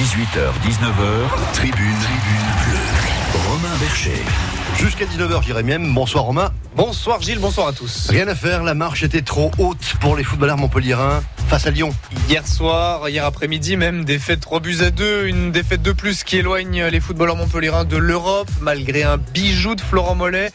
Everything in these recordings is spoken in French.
18h, 19h, tribune, tribune bleue. Romain Bercher. Jusqu'à 19h, j'irai même. Bonsoir Romain. Bonsoir Gilles, bonsoir à tous. Rien à faire, la marche était trop haute pour les footballeurs montpelliérains face à Lyon. Hier soir, hier après-midi même, défaite 3 buts à 2, une défaite de plus qui éloigne les footballeurs montpelliérains de l'Europe, malgré un bijou de Florent Mollet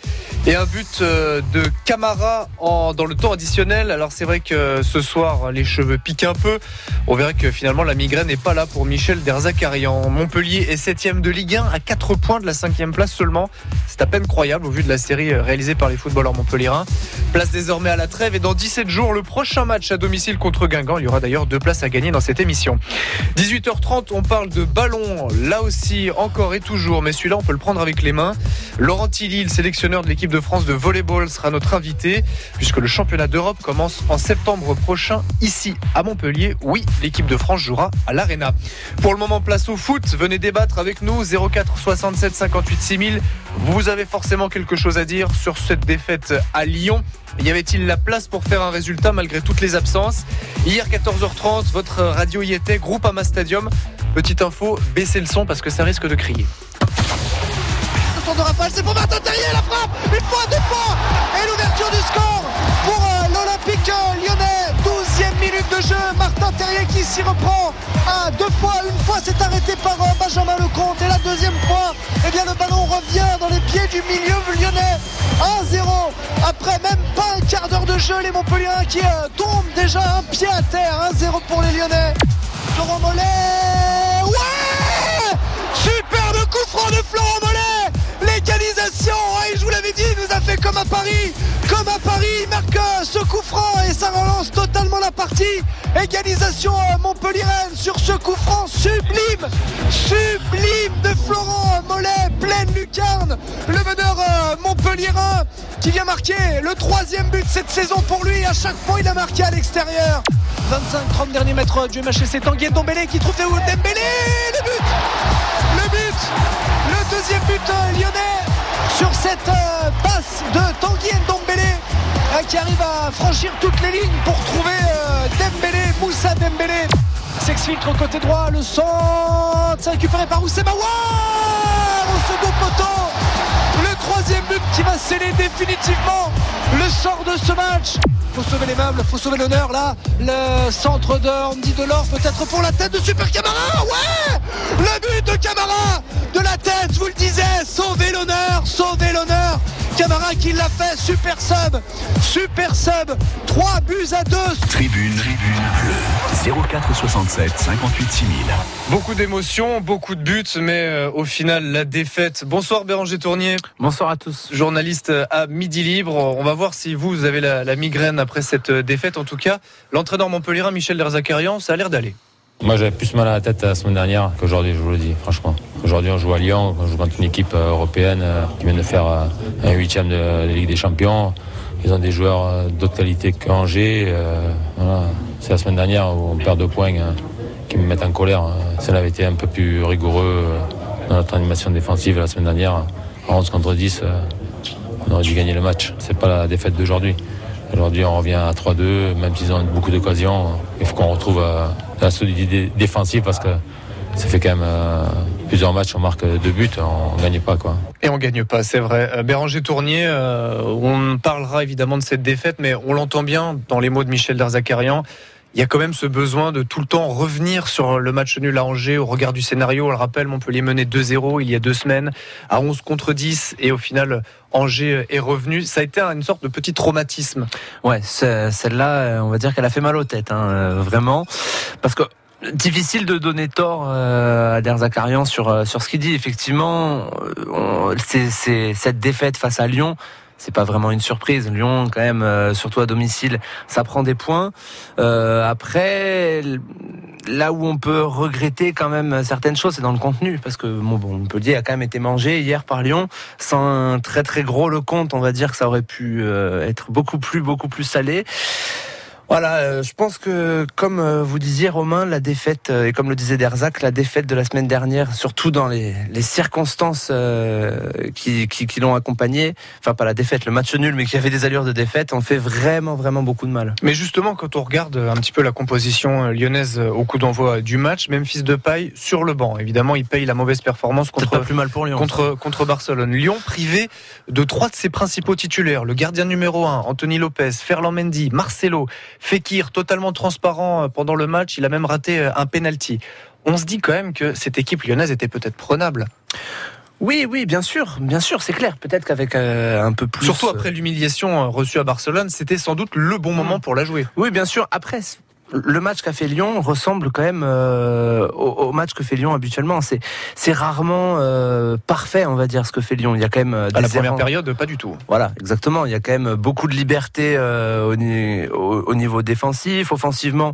et un but euh, de Camara en, dans le temps additionnel. Alors c'est vrai que ce soir, les cheveux piquent un peu. On verrait que finalement la migraine n'est pas là pour Michel Derzakarian. Montpellier est 7 de Ligue 1 à 4 points de la 5 place seulement. C'est à peine croyable au vu de la série réalisée par les footballeurs montpelliérains. Place désormais à la trêve et dans 17 jours, le prochain match à domicile contre Guingamp. Il y aura d'ailleurs deux places à gagner dans cette émission. 18h30, on parle de ballon. Là aussi, encore et toujours, mais celui-là, on peut le prendre avec les mains. Laurent Tilly, le sélectionneur de l'équipe de France de volleyball, sera notre invité puisque le championnat d'Europe commence en septembre prochain ici à Montpellier. Oui, l'équipe de France jouera à l'Arena. Pour le moment, place au foot. Venez débattre avec nous 04 67 58 6000. Vous avez forcément quelque chose à dire sur cette défaite à Lyon. Y avait-il la place pour faire un résultat malgré toutes les absences Hier 14h30, votre radio y était, groupe Ama Stadium. Petite info, baissez le son parce que ça risque de crier. C'est pour Martin Terrier, la frappe. Une fois, deux fois Et l'ouverture du score pour euh, l'Olympique euh, lyonnais. 12e minute de jeu, Martin Terrier qui s'y reprend. À deux fois. Une fois c'est arrêté par euh, Benjamin Lecomte. Et la deuxième fois, eh bien, le ballon revient dans les pieds du milieu lyonnais. 1-0 après même pas un quart d'heure de jeu, les Montpelliérains qui tombent déjà un pied à terre. 1-0 pour les Lyonnais. Florent Mollet. Ouais! Superbe coup franc de Florent Mollet L'égalisation Et je vous l'avais dit, il nous a fait comme à Paris Comme à Paris, il marque ce coup franc et ça relance totalement la partie. Égalisation Montpellier-Rennes sur ce coup franc sublime Sublime de Florent Mollet, pleine lucarne. Le meneur euh, Montpellierin qui vient marquer le troisième but cette saison pour lui. À chaque fois, il a marqué à l'extérieur. 25-30 derniers mètres du match et c'est Tanguy Ndombele qui trouve Dembélé le but le but le deuxième but euh, lyonnais sur cette euh, passe de Tanguy Ndombele euh, qui arrive à franchir toutes les lignes pour trouver Dembélé Moussa Dembélé s'exfiltre côté droit le centre c'est récupéré par Oussema Ouah au second poteau le troisième but qui va sceller définitivement le sort de ce match faut sauver les meubles, faut sauver l'honneur là. Le centre de Andy Delors peut-être pour la tête de Super Camara. Ouais Le but de Camara de la tête, je vous le disais, sauver l'honneur, sauver l'honneur. Camara qui l'a fait, super sub, super sub, 3 buts à 2. Tribune, tribune bleue. 04 67 58 6000. Beaucoup d'émotions, beaucoup de buts, mais euh, au final, la défaite. Bonsoir Béranger Tournier. Bonsoir à tous. Journaliste à Midi Libre. On va voir si vous, vous avez la, la migraine après cette euh, défaite. En tout cas, l'entraîneur Montpellierin, Michel Derzakarian, ça a l'air d'aller. Moi j'avais plus mal à la tête la semaine dernière qu'aujourd'hui, je vous le dis, franchement. Aujourd'hui on joue à Lyon, on joue contre une équipe euh, européenne euh, qui vient de faire euh, un huitième de la Ligue des Champions. Ils ont des joueurs d'autres qualités qu'Angers. C'est la semaine dernière où on perd deux points euh, qui me mettent en colère. Euh, Si on avait été un peu plus rigoureux dans notre animation défensive la semaine dernière, en 11 contre 10, euh, on aurait dû gagner le match. C'est pas la défaite d'aujourd'hui. Aujourd'hui, on revient à 3-2, même s'ils ont beaucoup d'occasions. Il faut qu'on retrouve la solidité défensive parce que ça fait quand même euh, plusieurs matchs, on marque deux buts, on ne gagne pas. quoi. Et on gagne pas, c'est vrai. Euh, Béranger Tournier, euh, on parlera évidemment de cette défaite, mais on l'entend bien dans les mots de Michel Derzakarian. Il y a quand même ce besoin de tout le temps revenir sur le match nul à Angers au regard du scénario. On le rappelle, Montpellier menait 2-0 il y a deux semaines à 11 contre 10 et au final, Angers est revenu. Ça a été une sorte de petit traumatisme. Ouais, ce- celle-là, on va dire qu'elle a fait mal aux têtes, hein, euh, vraiment, parce que difficile de donner tort euh, à Der Zakarian sur euh, sur ce qu'il dit. Effectivement, on- cette défaite face à Lyon. C'est pas vraiment une surprise. Lyon, quand même, euh, surtout à domicile, ça prend des points. Euh, après, là où on peut regretter quand même certaines choses, c'est dans le contenu, parce que bon, bon, Montpellier a quand même été mangé hier par Lyon, sans un très très gros le compte, on va dire que ça aurait pu euh, être beaucoup plus beaucoup plus salé. Voilà, euh, je pense que comme euh, vous disiez Romain, la défaite, euh, et comme le disait Derzac, la défaite de la semaine dernière, surtout dans les, les circonstances euh, qui, qui, qui l'ont accompagné, enfin pas la défaite, le match nul, mais qui avait des allures de défaite, on fait vraiment vraiment beaucoup de mal. Mais justement, quand on regarde un petit peu la composition lyonnaise au coup d'envoi du match, même fils de paille sur le banc. Évidemment, il paye la mauvaise performance pas contre, plus mal pour Lyon. contre, contre Barcelone. Lyon privé de trois de ses principaux titulaires. Le gardien numéro 1, Anthony Lopez, Ferland Mendy, Marcelo, Fekir, totalement transparent euh, pendant le match. Il a même raté euh, un penalty. On se dit quand même que cette équipe lyonnaise était peut-être prenable. Oui, oui, bien sûr, bien sûr, c'est clair. Peut-être qu'avec euh, un peu plus. Surtout après l'humiliation reçue à Barcelone, c'était sans doute le bon moment pour la jouer. Oui, bien sûr. Après, le match qu'a fait Lyon ressemble quand même euh, au, au match que fait Lyon habituellement. C'est c'est rarement euh, parfait, on va dire, ce que fait Lyon. Il y a quand même euh, À la des première errants. période, pas du tout. Voilà, exactement. Il y a quand même beaucoup de liberté euh, au- au niveau défensif, offensivement.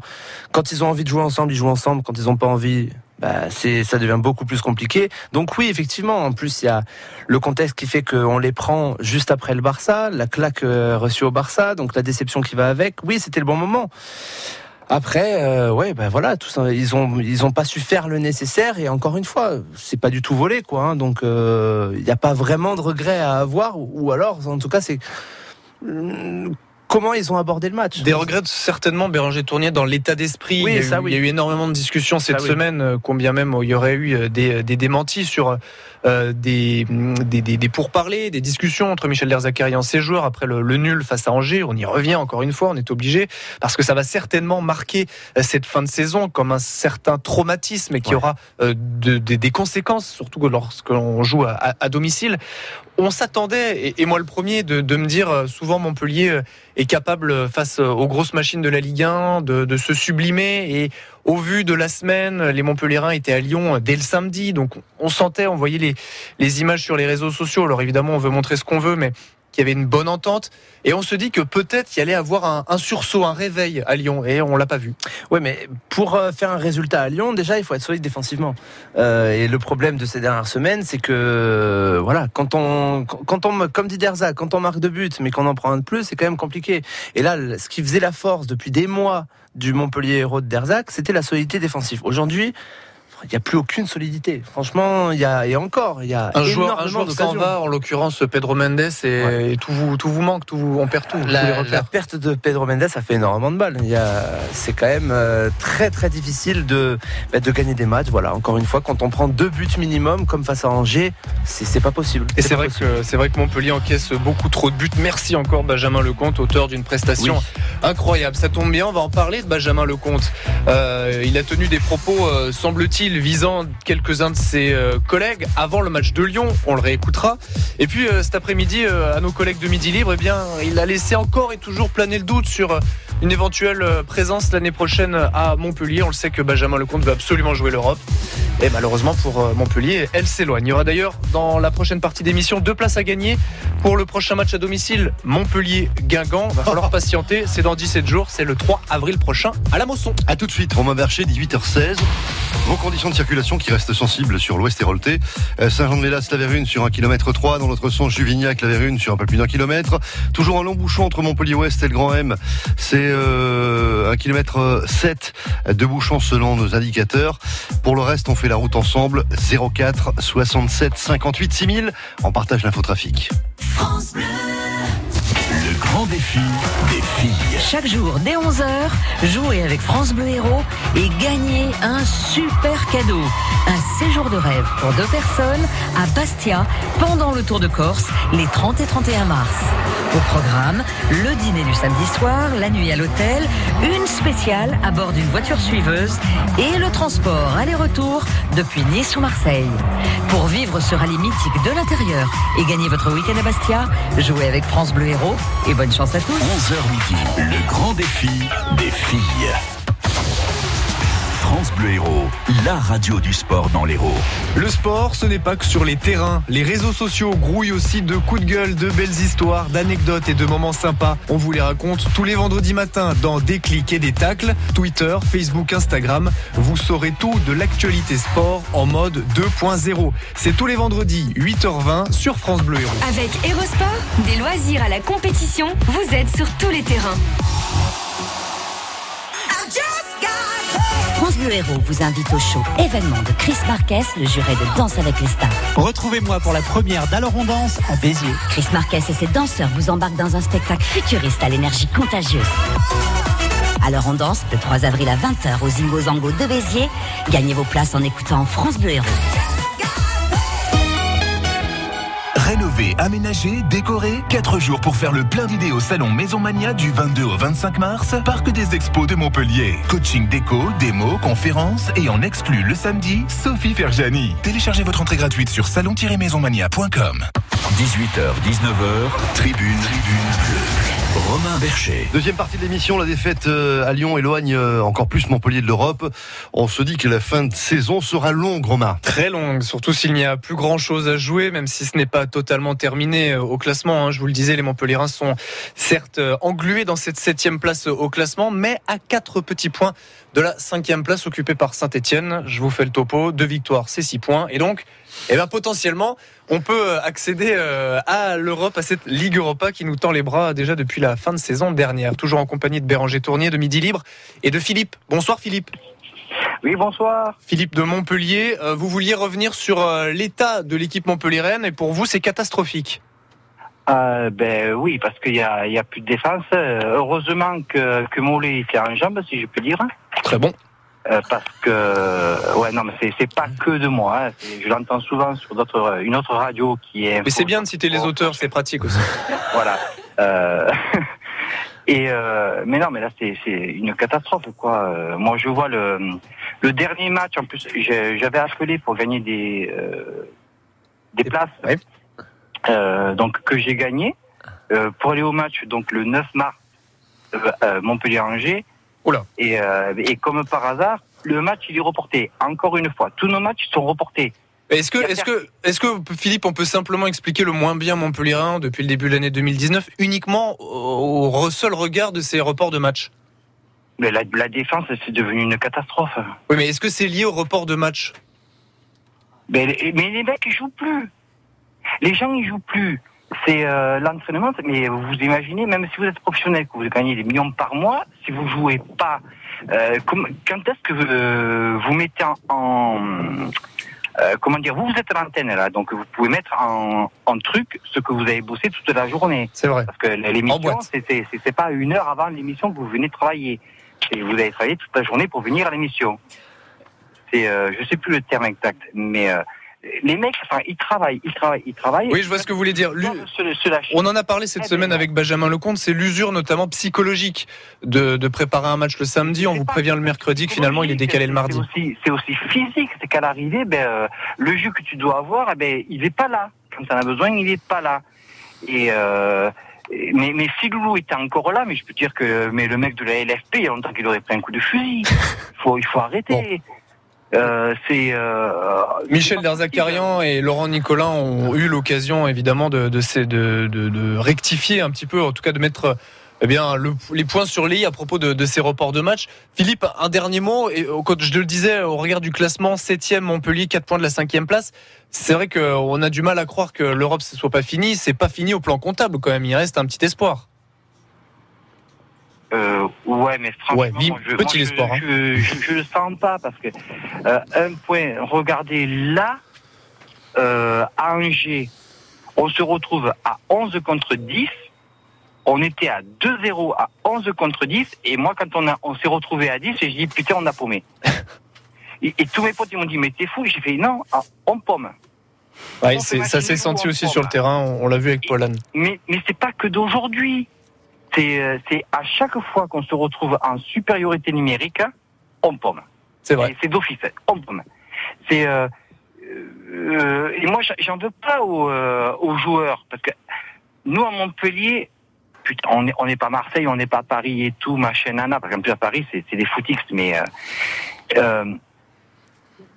Quand ils ont envie de jouer ensemble, ils jouent ensemble. Quand ils n'ont pas envie, bah, c'est ça devient beaucoup plus compliqué. Donc oui, effectivement. En plus, il y a le contexte qui fait qu'on les prend juste après le Barça, la claque euh, reçue au Barça, donc la déception qui va avec. Oui, c'était le bon moment. Après, euh, ouais, ben voilà, tout ça, ils ont ils ont pas su faire le nécessaire et encore une fois, c'est pas du tout volé quoi. hein, donc euh, il n'y a pas vraiment de regret à avoir ou, alors en tout cas c'est comment ils ont abordé le match? Des regrets certainement, Béranger Tournier, dans l'état d'esprit. Oui, il, y a eu, oui. il y a eu énormément de discussions cette Ça, semaine, euh, combien même il y aurait eu euh, des, des démentis sur euh, des, des, des, des pourparlers, des discussions entre Michel Derzakarian et ses joueurs après le, le nul face à Angers. On y revient encore une fois, on est obligé, parce que ça va certainement marquer euh, cette fin de saison comme un certain traumatisme et qui Ouais. aura euh, de- de- des conséquences, surtout lorsque l'on joue à, à- à domicile. On s'attendait, et, moi le premier, de, me dire euh, souvent Montpellier euh, est capable euh, face aux grosses machines de la Ligue 1 de, se sublimer et au vu de la semaine, les Montpelliérains étaient à Lyon dès le samedi, donc on sentait, on voyait les, les images sur les réseaux sociaux. Alors évidemment, on veut montrer ce qu'on veut, mais qu'il y avait une bonne entente. Et on se dit que peut-être il y allait avoir un, sursaut, un réveil à Lyon, et on l'a pas vu. Ouais, mais pour euh, faire un résultat à Lyon, déjà, il faut être solide défensivement. Euh, et le problème de ces dernières semaines, c'est que, euh, voilà, quand on, quand on, comme dit Derza, quand on marque deux buts, mais qu'on en prend un de plus, c'est quand même compliqué. Et là, ce qui faisait la force depuis des mois du Montpellier héros de Derzac, c'était la solidité défensive. Aujourd'hui, il n'y a plus aucune solidité. Franchement, il y a, et encore, il y a Un joueur, un joueur s'en va, en l'occurrence Pedro Mendes, et, Ouais. et tout, vous, tout vous manque, tout vous, on perd tout. La, perte de Pedro Mendes a fait énormément de a, c'est quand même euh, très très difficile de, bah, de gagner des matchs. Voilà, encore une fois, quand on prend deux buts minimum comme face à Angers, c'est, pas possible. Et C'est vrai que c'est vrai que Montpellier encaisse beaucoup trop de buts. Merci encore Benjamin Lecomte, auteur d'une prestation Oui. incroyable. Ça tombe bien, on va en parler de Benjamin Lecomte. Euh, il a tenu des propos, euh, semble-t-il, visant quelques-uns de ses euh, collègues avant le match de Lyon. On le réécoutera. Et puis euh, cet après-midi, euh, à nos collègues de Midi Libre, eh il a laissé encore et toujours planer le doute sur une éventuelle euh, présence l'année prochaine à Montpellier. On le sait que Benjamin Lecomte veut absolument jouer l'Europe. Et malheureusement pour euh, Montpellier, elle s'éloigne. Il y aura d'ailleurs dans la prochaine partie d'émission deux places à gagner pour le prochain match à domicile Montpellier-Guingamp. Va falloir patienter, c'est dans 17 jours, c'est le 3 avril prochain à la Mosson. A tout de suite, Romain Bercher, 18h16. Vos conditions de circulation qui restent sensibles sur l'ouest héroltais. Euh, Saint-Jean-de-Mélas, la Vérune sur 1 km 3. Dans l'autre sens, Juvignac, la Vérune sur un peu plus d'un kilomètre. Toujours un long bouchon entre Montpellier-Ouest et le Grand M. C'est euh, 1 km 7 de bouchon selon nos indicateurs. Pour le reste, on fait la route ensemble. 04 67 58 6000. On partage l'infotrafic. Le grand défi des filles. Chaque jour, dès 11h, jouez avec France Bleu Héros et gagnez un super cadeau. Un séjour de rêve pour deux personnes à Bastia pendant le Tour de Corse les 30 et 31 mars. Au programme, le dîner du samedi soir, la nuit à l'hôtel, une spéciale à bord d'une voiture suiveuse et le transport aller-retour depuis Nice ou Marseille. Pour vivre ce rallye mythique de l'intérieur et gagner votre week-end à Bastia, jouez avec France Bleu Héros et bonne chance à tous. 11h midi. Le grand défi des filles. France Bleu Héros, la radio du sport dans l'Hérault. Le sport, ce n'est pas que sur les terrains. Les réseaux sociaux grouillent aussi de coups de gueule, de belles histoires, d'anecdotes et de moments sympas. On vous les raconte tous les vendredis matins dans Des clics et des tacles, Twitter, Facebook, Instagram. Vous saurez tout de l'actualité sport en mode 2.0. C'est tous les vendredis, 8h20 sur France Bleu Héros. Avec Aérosport, des loisirs à la compétition, vous êtes sur tous les terrains. Bleu Héros vous invite au show événement de Chris Marquez, le juré de Danse avec les stars. Retrouvez-moi pour la première d'Alors on danse à Béziers. Chris Marquez et ses danseurs vous embarquent dans un spectacle futuriste à l'énergie contagieuse. Alors on danse le 3 avril à 20h au Zingo Zango de Béziers. Gagnez vos places en écoutant France Bleu Héros. Rénover, aménager, décorer, 4 jours pour faire le plein d'idées au salon Maison Mania du 22 au 25 mars, Parc des Expos de Montpellier. Coaching déco, démo, conférences et en exclut le samedi, Sophie Ferjani. Téléchargez votre entrée gratuite sur salon-maisonmania.com. 18h, 19h, tribune, tribune. Romain Bercher. Deuxième partie de l'émission, la défaite euh, à Lyon éloigne euh, encore plus Montpellier de l'Europe. On se dit que la fin de saison sera longue, Romain. Très longue, surtout s'il n'y a plus grand chose à jouer, même si ce n'est pas totalement terminé euh, au classement. hein. Je vous le disais, les Montpellierins sont certes englués dans cette septième place au classement, mais à quatre petits points de la cinquième place occupée par Saint-Etienne. Je vous fais le topo, deux victoires, c'est six points. Et donc, eh ben, potentiellement, on peut accéder euh, à l'Europe, à cette Ligue Europa qui nous tend les bras déjà depuis la fin de saison dernière. Toujours en compagnie de Béranger Tournier, de Midi Libre et de Philippe. Bonsoir Philippe. Oui, bonsoir. Philippe de Montpellier, euh, vous vouliez revenir sur euh, l'état de l'équipe montpelliéraine et pour vous c'est catastrophique. Euh, ben oui, parce qu'il y a, plus de défense. Euh, Heureusement que, que Mollet tient en jambe, si je peux dire. Très bon. Euh, parce que ouais non mais c'est c'est pas que de moi hein. Je l'entends souvent sur d'autres une autre radio qui est Mais c'est bien de citer les auteurs, c'est pratique aussi. voilà Euh, et euh, mais non mais là c'est c'est une catastrophe quoi Euh, moi je vois le le dernier match en plus j'avais appelé pour gagner des euh, des places Ouais. euh, donc que j'ai gagné euh, pour aller au match donc le 9 mars euh, euh, Montpellier-Angers Oula. et, euh, et comme par hasard le match il est reporté encore une fois tous nos matchs sont reportés Est-ce que, est-ce que, est-ce que Philippe, on peut simplement expliquer le moins bien montpelliérain depuis le début de l'année 2019 uniquement au, seul regard de ces reports de match? Mais la, la défense c'est devenu une catastrophe Oui, mais est-ce que c'est lié au report de match? Mais, les- mais les mecs, ils jouent plus. Les gens, ils jouent plus. C'est euh, l'entraînement, mais vous imaginez, même si vous êtes professionnel, que vous gagnez des millions par mois, si vous jouez pas, euh, comme- quand est-ce que euh, vous mettez en, en- euh, comment dire, vous vous êtes à l'antenne là, donc vous pouvez mettre en, en truc ce que vous avez bossé toute la journée. C'est vrai. Parce que l'émission, c'est pas une heure avant l'émission que vous venez travailler. Et vous avez travaillé toute la journée pour venir à l'émission. C'est, euh, je sais plus le terme exact, mais euh, les mecs, enfin, ils travaillent, ils travaillent, ils travaillent. Oui, je vois ce que vous voulez dire. Se, se. On en a parlé cette Eh ben, semaine avec Benjamin Lecomte, c'est l'usure notamment psychologique de, de préparer un match le samedi. On vous prévient le mercredi que finalement il est décalé le mardi. C'est aussi, physique, c'est qu'à l'arrivée, ben, euh, le jeu que tu dois avoir, eh ben, il est pas là. Quand tu en as besoin, il est pas là. Et euh, mais, mais si Loulou était encore là, mais je peux dire que mais le mec de la LFP, il y a longtemps qu'il aurait pris un coup de fusil. faut, il faut arrêter. Euh, c'est euh, Michel c'est pas Derzakarian et Laurent Nicolin ont eu l'occasion évidemment de, de, de, de- de rectifier un petit peu, en tout cas de mettre eh bien, le- les points sur les i à propos de, de ces reports de match. Philippe, un dernier mot, et au- quand je le disais, au regard du classement, 7e Montpellier, 4 points de la 5e place, c'est vrai qu'on a du mal à croire que l'Europe ne soit pas finie. C'est pas fini au plan comptable quand même, il reste un petit espoir. Euh, ouais, mais franchement, Ouais, je, petit moi, espoir, Je, hein. je, je, je le sens pas parce que euh, un point. Regardez là, euh, à Angers, on se retrouve à 11 contre 10. On était à 2-0 à 11 contre 10 et moi quand on a on s'est retrouvé à 10 j'ai dit putain on a paumé. et, et tous mes potes ils m'ont dit mais t'es fou j'ai fait non ah, on paume. Ouais, On ça s'est senti aussi sur le terrain, on, on l'a vu avec Paulan. Mais, mais c'est pas que d'aujourd'hui. C'est, euh, c'est à chaque fois qu'on se retrouve en supériorité numérique, on pomme. C'est vrai. C'est d'office, on pomme. C'est, euh, euh, et moi, j'en- veux pas aux, euh, aux joueurs, parce que nous, à Montpellier, putain, on n'est on n'est pas Marseille, on n'est pas Paris et tout, machin, nana, parce qu'en plus à Paris, c'est c'est des footix, mais euh, euh,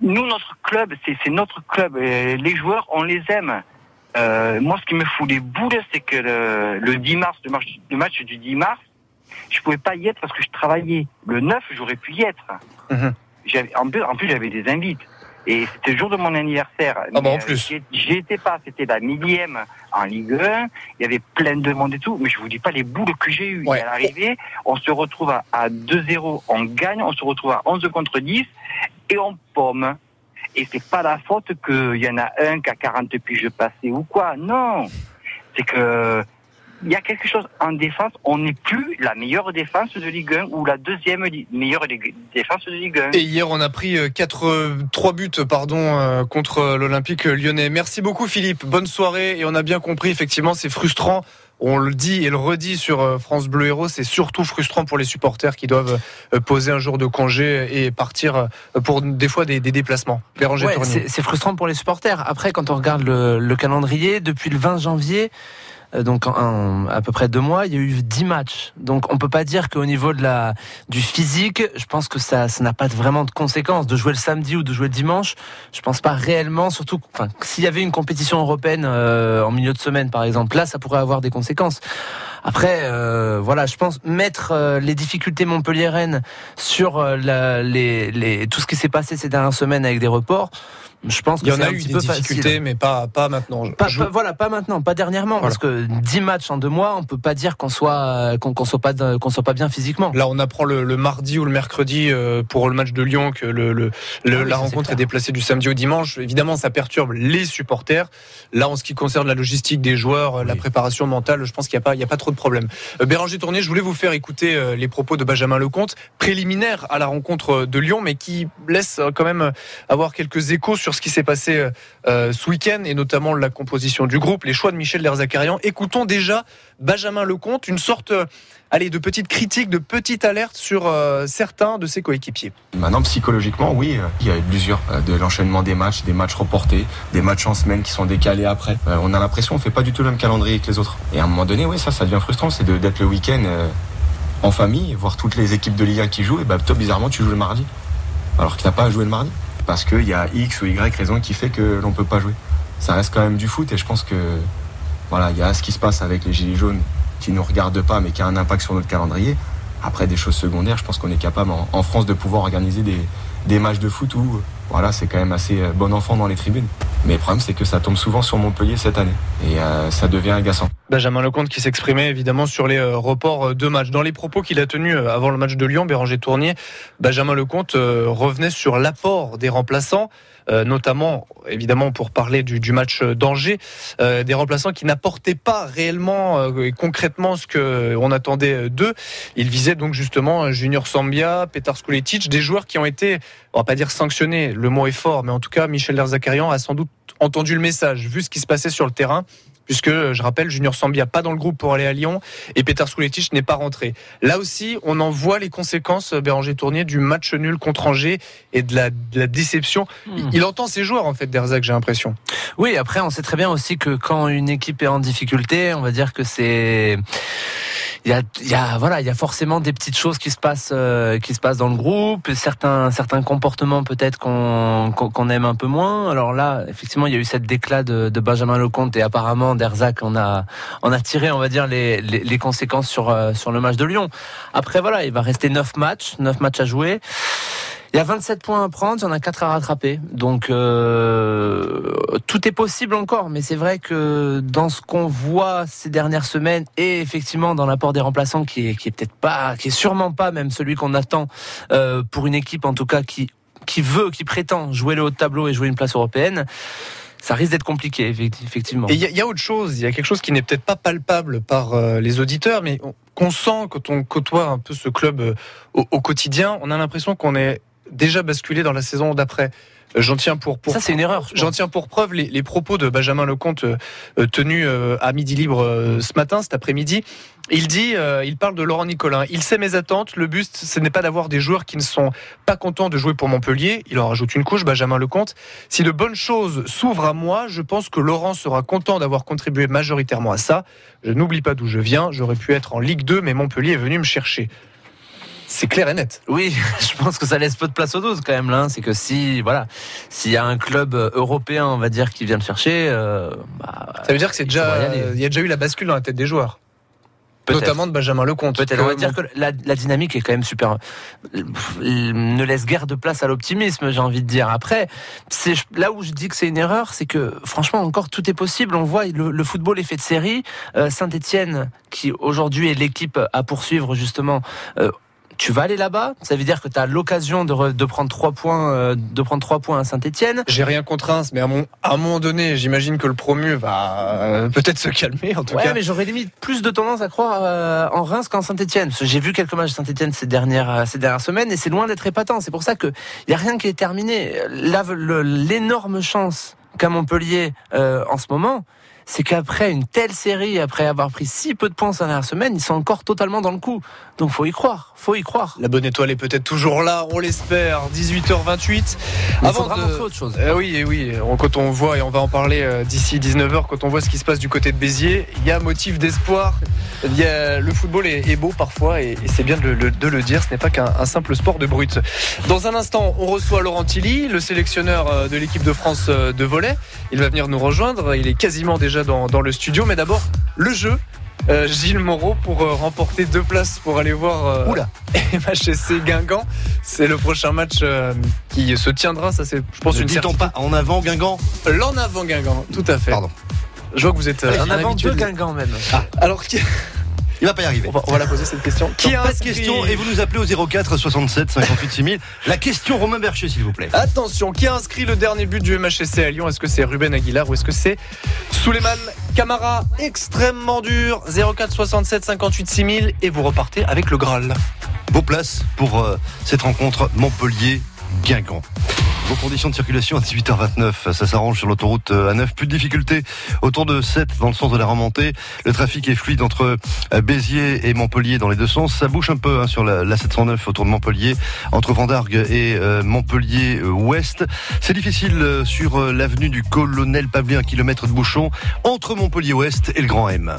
nous, notre club, c'est c'est notre club. Les joueurs, on les aime. Euh, moi, ce qui me fout les boules, c'est que le, le 10 mars, le match, le match du 10 mars, je pouvais pas y être parce que je travaillais. Le 9, j'aurais pu y être. Mhm. J'avais- En plus, en plus j'avais des invites. Et c'était le jour de mon anniversaire. Ah bah, en euh, plus. j'y- J'y étais pas, c'était la millième en Ligue 1. Il y avait plein de monde et tout, mais je vous dis pas les boules que j'ai eues. Ouais. À l'arrivée, on se retrouve à, à 2-0, on gagne, on se retrouve à 11 contre 10 et on pomme. Et c'est pas la faute qu'il y en a un qui a 40 piges passées ou quoi. Non. C'est que il y a quelque chose en défense. On n'est plus la meilleure défense de Ligue 1 ou la deuxième meilleure défense de Ligue 1. Et hier, on a pris 4, 3 buts pardon, euh, contre l'Olympique lyonnais. Merci beaucoup, Philippe. Bonne soirée. Et on a bien compris, effectivement, c'est frustrant. On le dit et le redit sur euh, France Bleu Héros, c'est surtout frustrant pour les supporters qui doivent euh, poser un jour de congé et partir euh, pour des fois des, des déplacements. Ouais, c'est c'est frustrant pour les supporters. Après, quand on regarde le, le calendrier, depuis le 20 janvier, donc en, en à peu près deux mois, il y a eu 10 matchs. Donc on peut pas dire qu'au niveau de la du physique, je pense que ça ça n'a pas vraiment de conséquences de jouer le samedi ou de jouer le dimanche. Je pense pas réellement, surtout enfin s'il y avait une compétition européenne euh, en milieu de semaine par exemple, là ça pourrait avoir des conséquences. Après, euh, voilà, je pense mettre euh, les difficultés Montpellier-Rennes sur euh, la, les, les, tout ce qui s'est passé ces dernières semaines avec des reports. Je pense que Il y en a eu des difficultés, facile. mais pas, pas maintenant. Pas, Je- pas- voilà, pas maintenant, pas dernièrement, Voilà. parce que 10 matchs en deux mois, on peut pas dire qu'on soit qu'on soit pas qu'on soit pas bien physiquement. Là, on apprend le, le mardi ou le mercredi euh, pour le match de Lyon que le, le- le- Ah oui, la rencontre est déplacée du samedi au dimanche. Évidemment, ça perturbe les supporters. Là, en ce qui concerne la logistique des joueurs, la préparation mentale, je pense qu'il n'y a, pas- il y a pas trop de problème. Euh, Béranger Tournier, je voulais vous faire écouter euh, les propos de Benjamin Lecomte, préliminaires à la rencontre de Lyon, mais qui laissent euh, quand même avoir quelques échos sur ce qui s'est passé euh, euh, ce week-end, et notamment la composition du groupe, les choix de Michel Derzakarian. Écoutons déjà Benjamin Lecomte, une sorte euh, allez, de petite critique, de petite alerte sur certains de ses coéquipiers. Maintenant, psychologiquement, oui, il y a eu euh, de l'enchaînement des matchs, des matchs reportés, des matchs en semaine qui sont décalés après. On a l'impression qu'on fait pas du tout le même calendrier que les autres. Et à un moment donné, oui, ça, ça devient frustrant, c'est d'être le week-end en famille, voir toutes les équipes de Ligue 1 qui jouent, et bah, toi, bizarrement, tu joues le mardi, alors que t'as pas à jouer le mardi. Parce qu'il y a X ou Y raison qui fait que l'on peut pas jouer. Ça reste quand même du foot, et je pense que, voilà, il y a ce qui se passe avec les Gilets jaunes qui nous regardent pas, mais qui a un impact sur notre calendrier. Après, des choses secondaires, je pense qu'on est capable en, en France de pouvoir organiser des, des matchs de foot où voilà, c'est quand même assez euh, bon enfant dans les tribunes. Mais le problème, c'est que ça tombe souvent sur Montpellier cette année. Et euh, ça devient agaçant. Benjamin Lecomte qui s'exprimait évidemment sur les euh, reports de matchs. Dans les propos qu'il a tenus avant le match de Lyon, Béranger Tournier, Benjamin Lecomte revenait sur l'apport des remplaçants, euh, notamment évidemment pour parler du, du match d'Angers, euh, des remplaçants qui n'apportaient pas réellement euh, et concrètement ce qu'on attendait d'eux. Il visait donc justement Junior Sambia, Petar Skuletic, des joueurs qui ont été, on va pas dire sanctionnés, le mot est fort, mais en tout cas Michel Derzakarian a sans doute entendu le message, vu ce qui se passait sur le terrain puisque je rappelle Junior Sambia pas dans le groupe pour aller à Lyon et Petar Skuletic n'est pas rentré. Là aussi, on en voit les conséquences Béranger Tournier du match nul contre Angers et de la, de la déception. Hmm. Il entend ses joueurs en fait Derzak, j'ai l'impression. Oui, après, on sait très bien aussi que quand une équipe est en difficulté, on va dire que c'est il y a, il y a voilà, il y a forcément des petites choses qui se passent, euh, qui se passent dans le groupe, certains, certains comportements peut-être qu'on qu'on qu'on aime un peu moins. Alors là, effectivement, il y a eu cette déclat de, de Benjamin Lecomte et apparemment d'Erzac, on a, a tiré, on va dire, les, les, conséquences sur euh, sur le match de Lyon. Après, voilà, il va rester neuf matchs, neuf matchs à jouer. Il y a 27 points à prendre, il y en a 4 à rattraper. Donc euh, tout est possible encore, mais c'est vrai que dans ce qu'on voit ces dernières semaines et effectivement dans l'apport des remplaçants qui est, qui est peut-être pas, qui est sûrement pas même celui qu'on attend euh, pour une équipe en tout cas qui qui veut, qui prétend jouer le haut de tableau et jouer une place européenne. Ça risque d'être compliqué, effectivement. Et il y, a- il y a autre chose, il y a quelque chose qui n'est peut-être pas palpable par euh, les auditeurs, mais on- qu'on sent quand on côtoie un peu ce club euh, au, au quotidien, on a l'impression qu'on est déjà basculé dans la saison d'après. Euh, J'en tiens pour, pour Ça, c'est une erreur. je J'en tiens pour preuve les, les propos de Benjamin Lecomte tenus à midi libre ce matin, cet après-midi. Il dit, euh, il parle de Laurent Nicolin. Il sait mes attentes. Le but, ce n'est pas d'avoir des joueurs qui ne sont pas contents de jouer pour Montpellier. Il en rajoute une couche, Benjamin Lecomte. Si de bonnes choses s'ouvrent à moi, je pense que Laurent sera content d'avoir contribué majoritairement à ça. Je n'oublie pas d'où je viens. J'aurais pu être en Ligue 2, mais Montpellier est venu me chercher. C'est clair et net. Oui, je pense que ça laisse peu de place aux doses quand même. Là, c'est que si voilà, s'il y a un club euh, européen, on va dire, qui vient le chercher, euh, bah, Ça veut dire que c'est déjà, il y a déjà eu la bascule dans la tête des joueurs. Notamment de Benjamin Lecomte. Peut-être. On va dire que la, la, dynamique est quand même super. Ne laisse guère de place à l'optimisme, j'ai envie de dire. Après, c'est là où je dis que c'est une erreur, c'est que franchement encore tout est possible. On voit le, le football est fait de série. Euh, Saint-Étienne, qui aujourd'hui est l'équipe à poursuivre justement. Euh, tu vas aller là-bas, ça veut dire que tu as l'occasion de, de, prendre trois points, euh, de prendre trois points à Saint-Etienne. J'ai rien contre Reims, mais à, mon, à un moment donné, j'imagine que le promu va euh, peut-être se calmer. En tout ouais, cas, mais j'aurais limite plus de tendance à croire euh, en Reims qu'en Saint-Etienne. J'ai vu quelques matchs de Saint-Etienne ces dernières ces dernières semaines et c'est loin d'être épatant. C'est pour ça que il y a rien qui est terminé. Là, l'énorme chance qu'a Montpellier en ce moment c'est qu'après une telle série, après avoir pris si peu de points cette dernière semaine, ils sont encore totalement dans le coup. Donc faut y croire, faut y croire. La bonne étoile est peut-être toujours là, on l'espère. 18h28. Mais Avant de... autre chose. Euh, oui, oui. Quand on voit et on va en parler euh, d'ici 19h, quand on voit ce qui se passe du côté de Béziers, il y a motif d'espoir. Il y a... le football est, beau parfois et, c'est bien de le, de le, dire. Ce n'est pas qu'un simple sport de brut. Dans un instant, on reçoit Laurent Tilly, le sélectionneur euh, de l'équipe de France de volley. Il va venir nous rejoindre. Il est quasiment déjà dans, dans le studio, mais d'abord le jeu. Euh, Gilles Moreau pour euh, remporter deux places pour aller voir euh, Oula. MHSC Guingamp. C'est le prochain match euh, qui se tiendra. Ça, c'est, je pense, ne une certitude. pas en avant Guingamp? L'en avant Guingamp, tout à fait. Pardon. Je vois que vous êtes en avant de Guingamp même. Ah. Alors. Il va pas y arriver. On va, on va la poser cette question. Qui a pas de question et vous nous appelez au 04 67 58 6000. La question Romain Bercher, s'il vous plaît. Attention, qui a inscrit le dernier but du MHSC à Lyon? Est-ce que c'est Ruben Aguilar ou est-ce que c'est Souleymane Camara Extrêmement dur. 04 67 58 6000 et vous repartez avec le Graal. Beau place pour euh, cette rencontre Montpellier. Vos conditions de circulation à 18h29, ça s'arrange sur l'autoroute A9. Plus de difficultés autour de 7 dans le sens de la remontée. Le trafic est fluide entre Béziers et Montpellier dans les deux sens. Ça bouge un peu hein, sur la, la, 709 autour de Montpellier, entre Vendargue et euh, Montpellier ouest. C'est difficile euh, sur euh, l'avenue du Colonel Pavelé, un kilomètre de bouchon entre Montpellier ouest et le Grand M.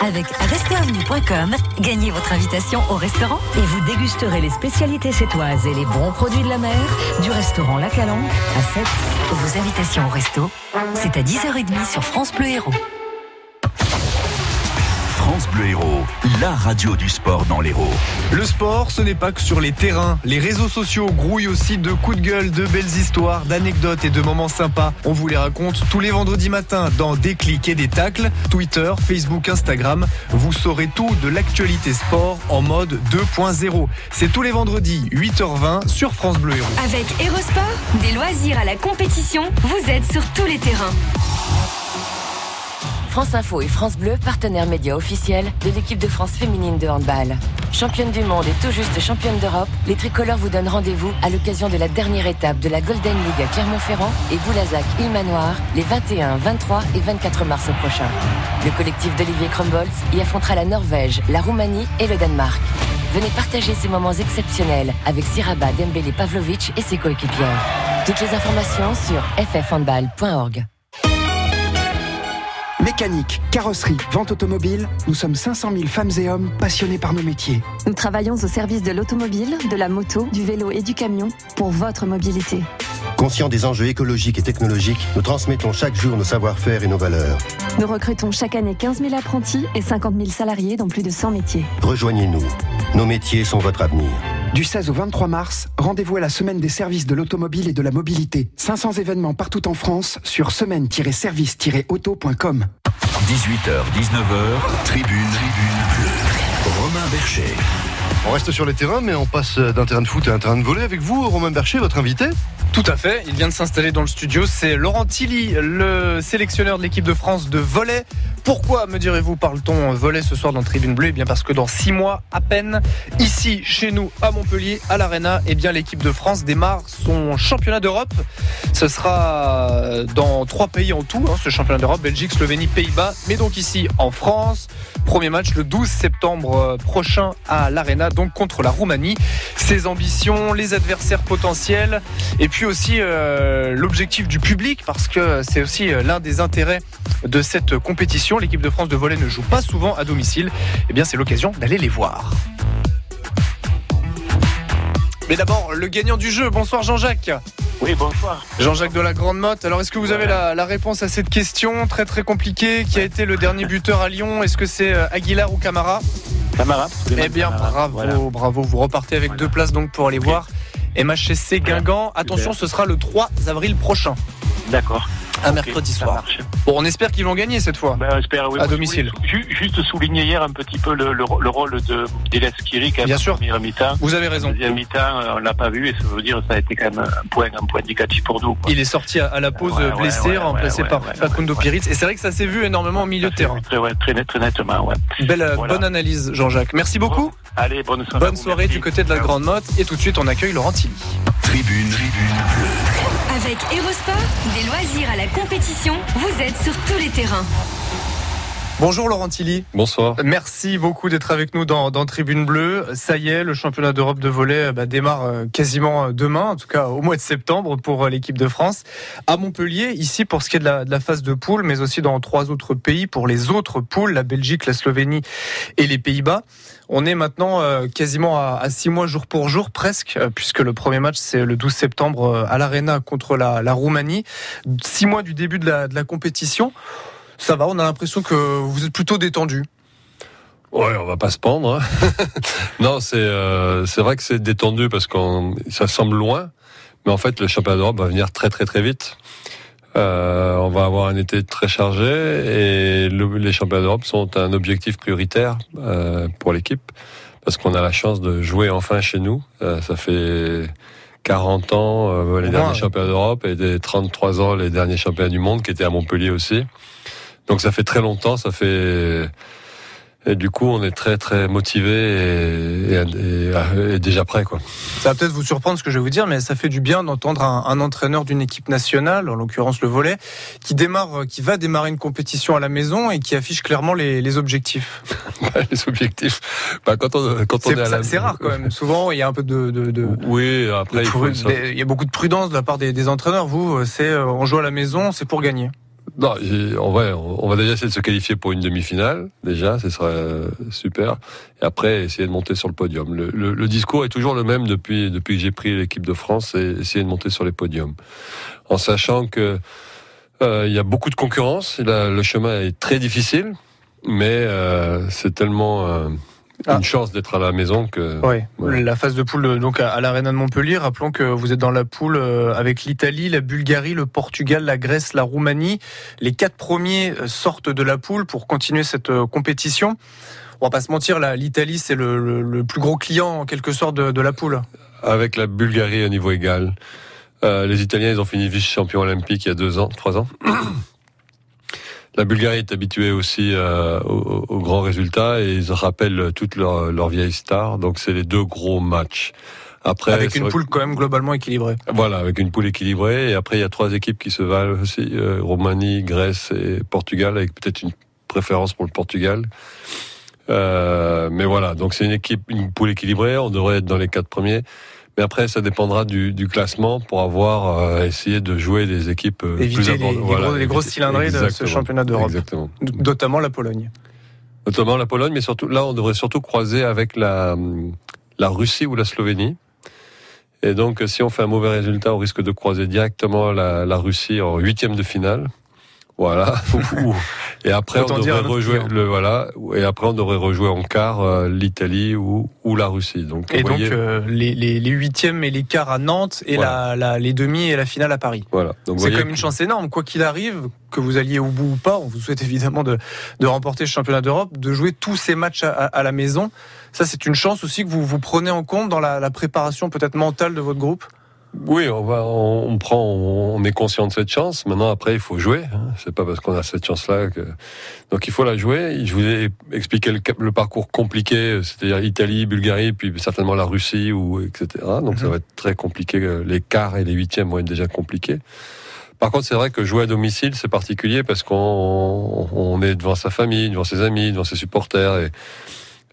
Avec restaurant.com, gagnez votre invitation au restaurant et vous dégusterez les spécialités sétoises et les bons produits de la mer du restaurant La Calanque à 7. Vos invitations au resto, c'est à 10h30 sur France Bleu Héros. France Bleu Héros, la radio du sport dans l'Hérault. Le sport, ce n'est pas que sur les terrains. Les réseaux sociaux grouillent aussi de coups de gueule, de belles histoires, d'anecdotes et de moments sympas. On vous les raconte tous les vendredis matins dans Des clics et des tacles, Twitter, Facebook, Instagram. Vous saurez tout de l'actualité sport en mode 2.0. C'est tous les vendredis, 8h20 sur France Bleu Héros. Avec Hérosport, des loisirs à la compétition, vous êtes sur tous les terrains. France Info et France Bleu, partenaires médias officiels de l'équipe de France féminine de handball. Championne du monde et tout juste championne d'Europe, les tricolores vous donnent rendez-vous à l'occasion de la dernière étape de la Golden League à Clermont-Ferrand et Boulazac Ilmanoir les 21, 23 et 24 mars prochains. Le collectif d'Olivier Crumbolz y affrontera la Norvège, la Roumanie et le Danemark. Venez partager ces moments exceptionnels avec Siraba Dembélé Pavlovic et ses coéquipières. Toutes les informations sur ffhandball.org. Mécanique, carrosserie, vente automobile, nous sommes 500 000 femmes et hommes passionnés par nos métiers. Nous travaillons au service de l'automobile, de la moto, du vélo et du camion pour votre mobilité. Conscients des enjeux écologiques et technologiques, nous transmettons chaque jour nos savoir-faire et nos valeurs. Nous recrutons chaque année 15 000 apprentis et 50 000 salariés dans plus de 100 métiers. Rejoignez-nous. Nos métiers sont votre avenir. Du 16 au 23 mars, rendez-vous à la semaine des services de l'automobile et de la mobilité. 500 événements partout en France sur semaine-service-auto.com. 18h, 19h, tribune, tribune bleue. Romain Bercher. On reste sur les terrains, mais on passe d'un terrain de foot à un terrain de volley avec vous, Romain Bercher, votre invité. Tout à fait, il vient de s'installer dans le studio, c'est Laurent Tilly, le sélectionneur de l'équipe de France de volley. Pourquoi, me direz-vous, parle-t-on volley ce soir dans Tribune Bleue? Eh bien parce que dans six mois à peine, ici, chez nous, à Montpellier, à l'Arena, eh bien l'équipe de France démarre son championnat d'Europe. Ce sera dans trois pays en tout, hein, ce championnat d'Europe, Belgique, Slovénie, Pays-Bas, mais donc ici en France. Premier match le 12 septembre prochain à l'Arena, donc contre la Roumanie. Ses ambitions, les adversaires potentiels, et puis aussi euh, l'objectif du public, parce que c'est aussi l'un des intérêts de cette compétition. L'équipe de France de volley ne joue pas souvent à domicile. Eh bien, c'est l'occasion d'aller les voir. Mais d'abord, le gagnant du jeu. Bonsoir Jean-Jacques. Oui, bonsoir. Jean-Jacques de la Grande Motte. Alors, est-ce que vous avez la, la réponse à cette question très très compliquée Qui a été le dernier buteur à Lyon? Est-ce que c'est euh, Aguilar ou Camara? Camara. Eh bien, Camara, bravo, voilà. bravo. Vous repartez avec deux places donc pour aller voir MHSC Guingamp. Attention, ce sera le 3 avril prochain. D'accord. Un mercredi soir. Bon, on espère qu'ils vont gagner cette fois. Ben, j'espère, oui. À domicile. Juste souligner hier un petit peu le, le, le rôle de d'Elias Kiri quand Bien en sûr. mi-temps. Vous avez raison. Deuxième mi-temps, euh, on l'a pas vu et ça veut dire que ça a été quand même un point, un point indicatif pour nous. quoi. Il est sorti à- la pause Ouais, blessé, ouais, remplacé ouais, par ouais, Facundo Piritz. Et c'est vrai que ça s'est vu énormément au milieu de terrain. Très, ouais, très, net- très nettement, ouais. Belle, Voilà. bonne analyse, Jean-Jacques. Merci beaucoup. Allez, bonne soirée. Bonne soirée du côté de la Grande Motte. Et tout de suite, on accueille Laurent Tilly. Tribune, tribune bleue. Avec Erosport, des loisirs à la compétition, vous êtes sur tous les terrains. Bonjour Laurent Tilly. Bonsoir. Merci beaucoup d'être avec nous dans, dans Tribune Bleue. Ça y est, le championnat d'Europe de volley euh, bah, démarre euh, quasiment euh, demain, en tout cas au mois de septembre pour l'équipe de France. À Montpellier, ici pour ce qui est de la, de la phase de poule, mais aussi dans trois autres pays pour les autres poules, la Belgique, la Slovénie et les Pays-Bas. On est maintenant quasiment à, à six mois jour pour jour presque, puisque le premier match c'est le 12 septembre à l'Arena contre la, la Roumanie. Six mois du début de la, de la compétition. Ça va, on a l'impression que vous êtes plutôt détendu. Ouais, on va pas se pendre. hein. non, c'est euh, c'est vrai que c'est détendu parce qu'on ça semble loin, mais en fait le championnat d'Europe va venir très très très vite. Euh, on va avoir un été très chargé et le- les championnats d'Europe sont un objectif prioritaire euh, pour l'équipe parce qu'on a la chance de jouer enfin chez nous. Euh, ça fait 40 ans euh, les moins, derniers championnats d'Europe et des 33 ans les derniers championnats du monde qui étaient à Montpellier aussi. Donc ça fait très longtemps, ça fait et du coup on est très très motivé et, et- et- et déjà prêt quoi. Ça va peut-être vous surprendre ce que je vais vous dire, mais ça fait du bien d'entendre un, un entraîneur d'une équipe nationale, en l'occurrence le volet, qui démarre, qui va démarrer une compétition à la maison et qui affiche clairement les, les objectifs. les objectifs. Bah, quand on quand on C'est est à la c'est rare quand même. Souvent, il y a un peu de, de, de- Oui, après de il faut des- il y a beaucoup de prudence de la part des, des entraîneurs. Vous, c'est on joue à la maison, c'est pour gagner. Non, on va, on va déjà essayer de se qualifier pour une demi-finale, déjà, ce serait euh, super. Et après, essayer de monter sur le podium. Le, discours est toujours le même depuis, que j'ai pris l'équipe de France, c'est essayer de monter sur les podiums. En sachant que euh, y a beaucoup de concurrence, le chemin est très difficile, mais euh, c'est tellement une chance d'être à la maison que... Oui, la phase de poule donc à, à l'Arena de Montpellier. Rappelons que vous êtes dans la poule euh, avec l'Italie, la Bulgarie, le Portugal, la Grèce, la Roumanie. Les quatre premiers euh, sortent de la poule pour continuer cette euh, compétition. On va pas se mentir, l'Italie c'est le, le- le plus gros client en quelque sorte de, de la poule. avec la Bulgarie au niveau égal. Euh, les Italiens, ils ont fini vice-champion olympique il y a deux ans, trois ans. La Bulgarie est habituée aussi euh, aux, aux grands résultats et ils rappellent toutes leurs vieilles stars. Donc c'est les deux gros matchs. Après, avec une poule quand même globalement équilibrée. Voilà, avec une poule équilibrée. Et après, il y a trois équipes qui se valent aussi euh, Roumanie, Grèce et Portugal, avec peut-être une préférence pour le Portugal. Euh, mais voilà, donc c'est une équipe, une poule équilibrée. On devrait être dans les quatre premiers. Mais après, ça dépendra du, du classement pour avoir euh, essayé de jouer des équipes euh, Éviter plus les, les importantes. gros- Voilà, les grosses cylindrées de ce championnat d'Europe. Exactement. Notamment la Pologne. Notamment la Pologne, mais surtout là, on devrait surtout croiser avec la, la Russie ou la Slovénie. Et donc, si on fait un mauvais résultat, on risque de croiser directement la, la Russie en huitième de finale. Voilà. et après, on devrait rejouer le voilà. Et après, on devrait rejouer en quart euh, l'Italie ou, ou la Russie. Donc, Et donc voyez, euh, les, les, les huitièmes et les quarts à Nantes et Voilà. la, la- les demi et la finale à Paris. voilà. C'est quand même une chance énorme, quoi qu'il arrive, que vous alliez au bout ou pas. On vous souhaite évidemment de, de remporter ce championnat d'Europe, de jouer tous ces matchs à, à la maison. Ça, c'est une chance aussi que vous vous prenez en compte dans la, la préparation peut-être mentale de votre groupe. Oui, on va, on, on prend, on, on est conscient de cette chance. Maintenant, après, il faut jouer. Hein. C'est pas parce qu'on a cette chance-là que. Donc, il faut la jouer. Je vous ai expliqué le, parcours compliqué, c'est-à-dire Italie, Bulgarie, puis certainement la Russie ou etc. Donc, ça va être très compliqué. Les quarts et les huitièmes vont être déjà compliqués. Par contre, c'est vrai que jouer à domicile, c'est particulier parce qu'on on est devant sa famille, devant ses amis, devant ses supporters et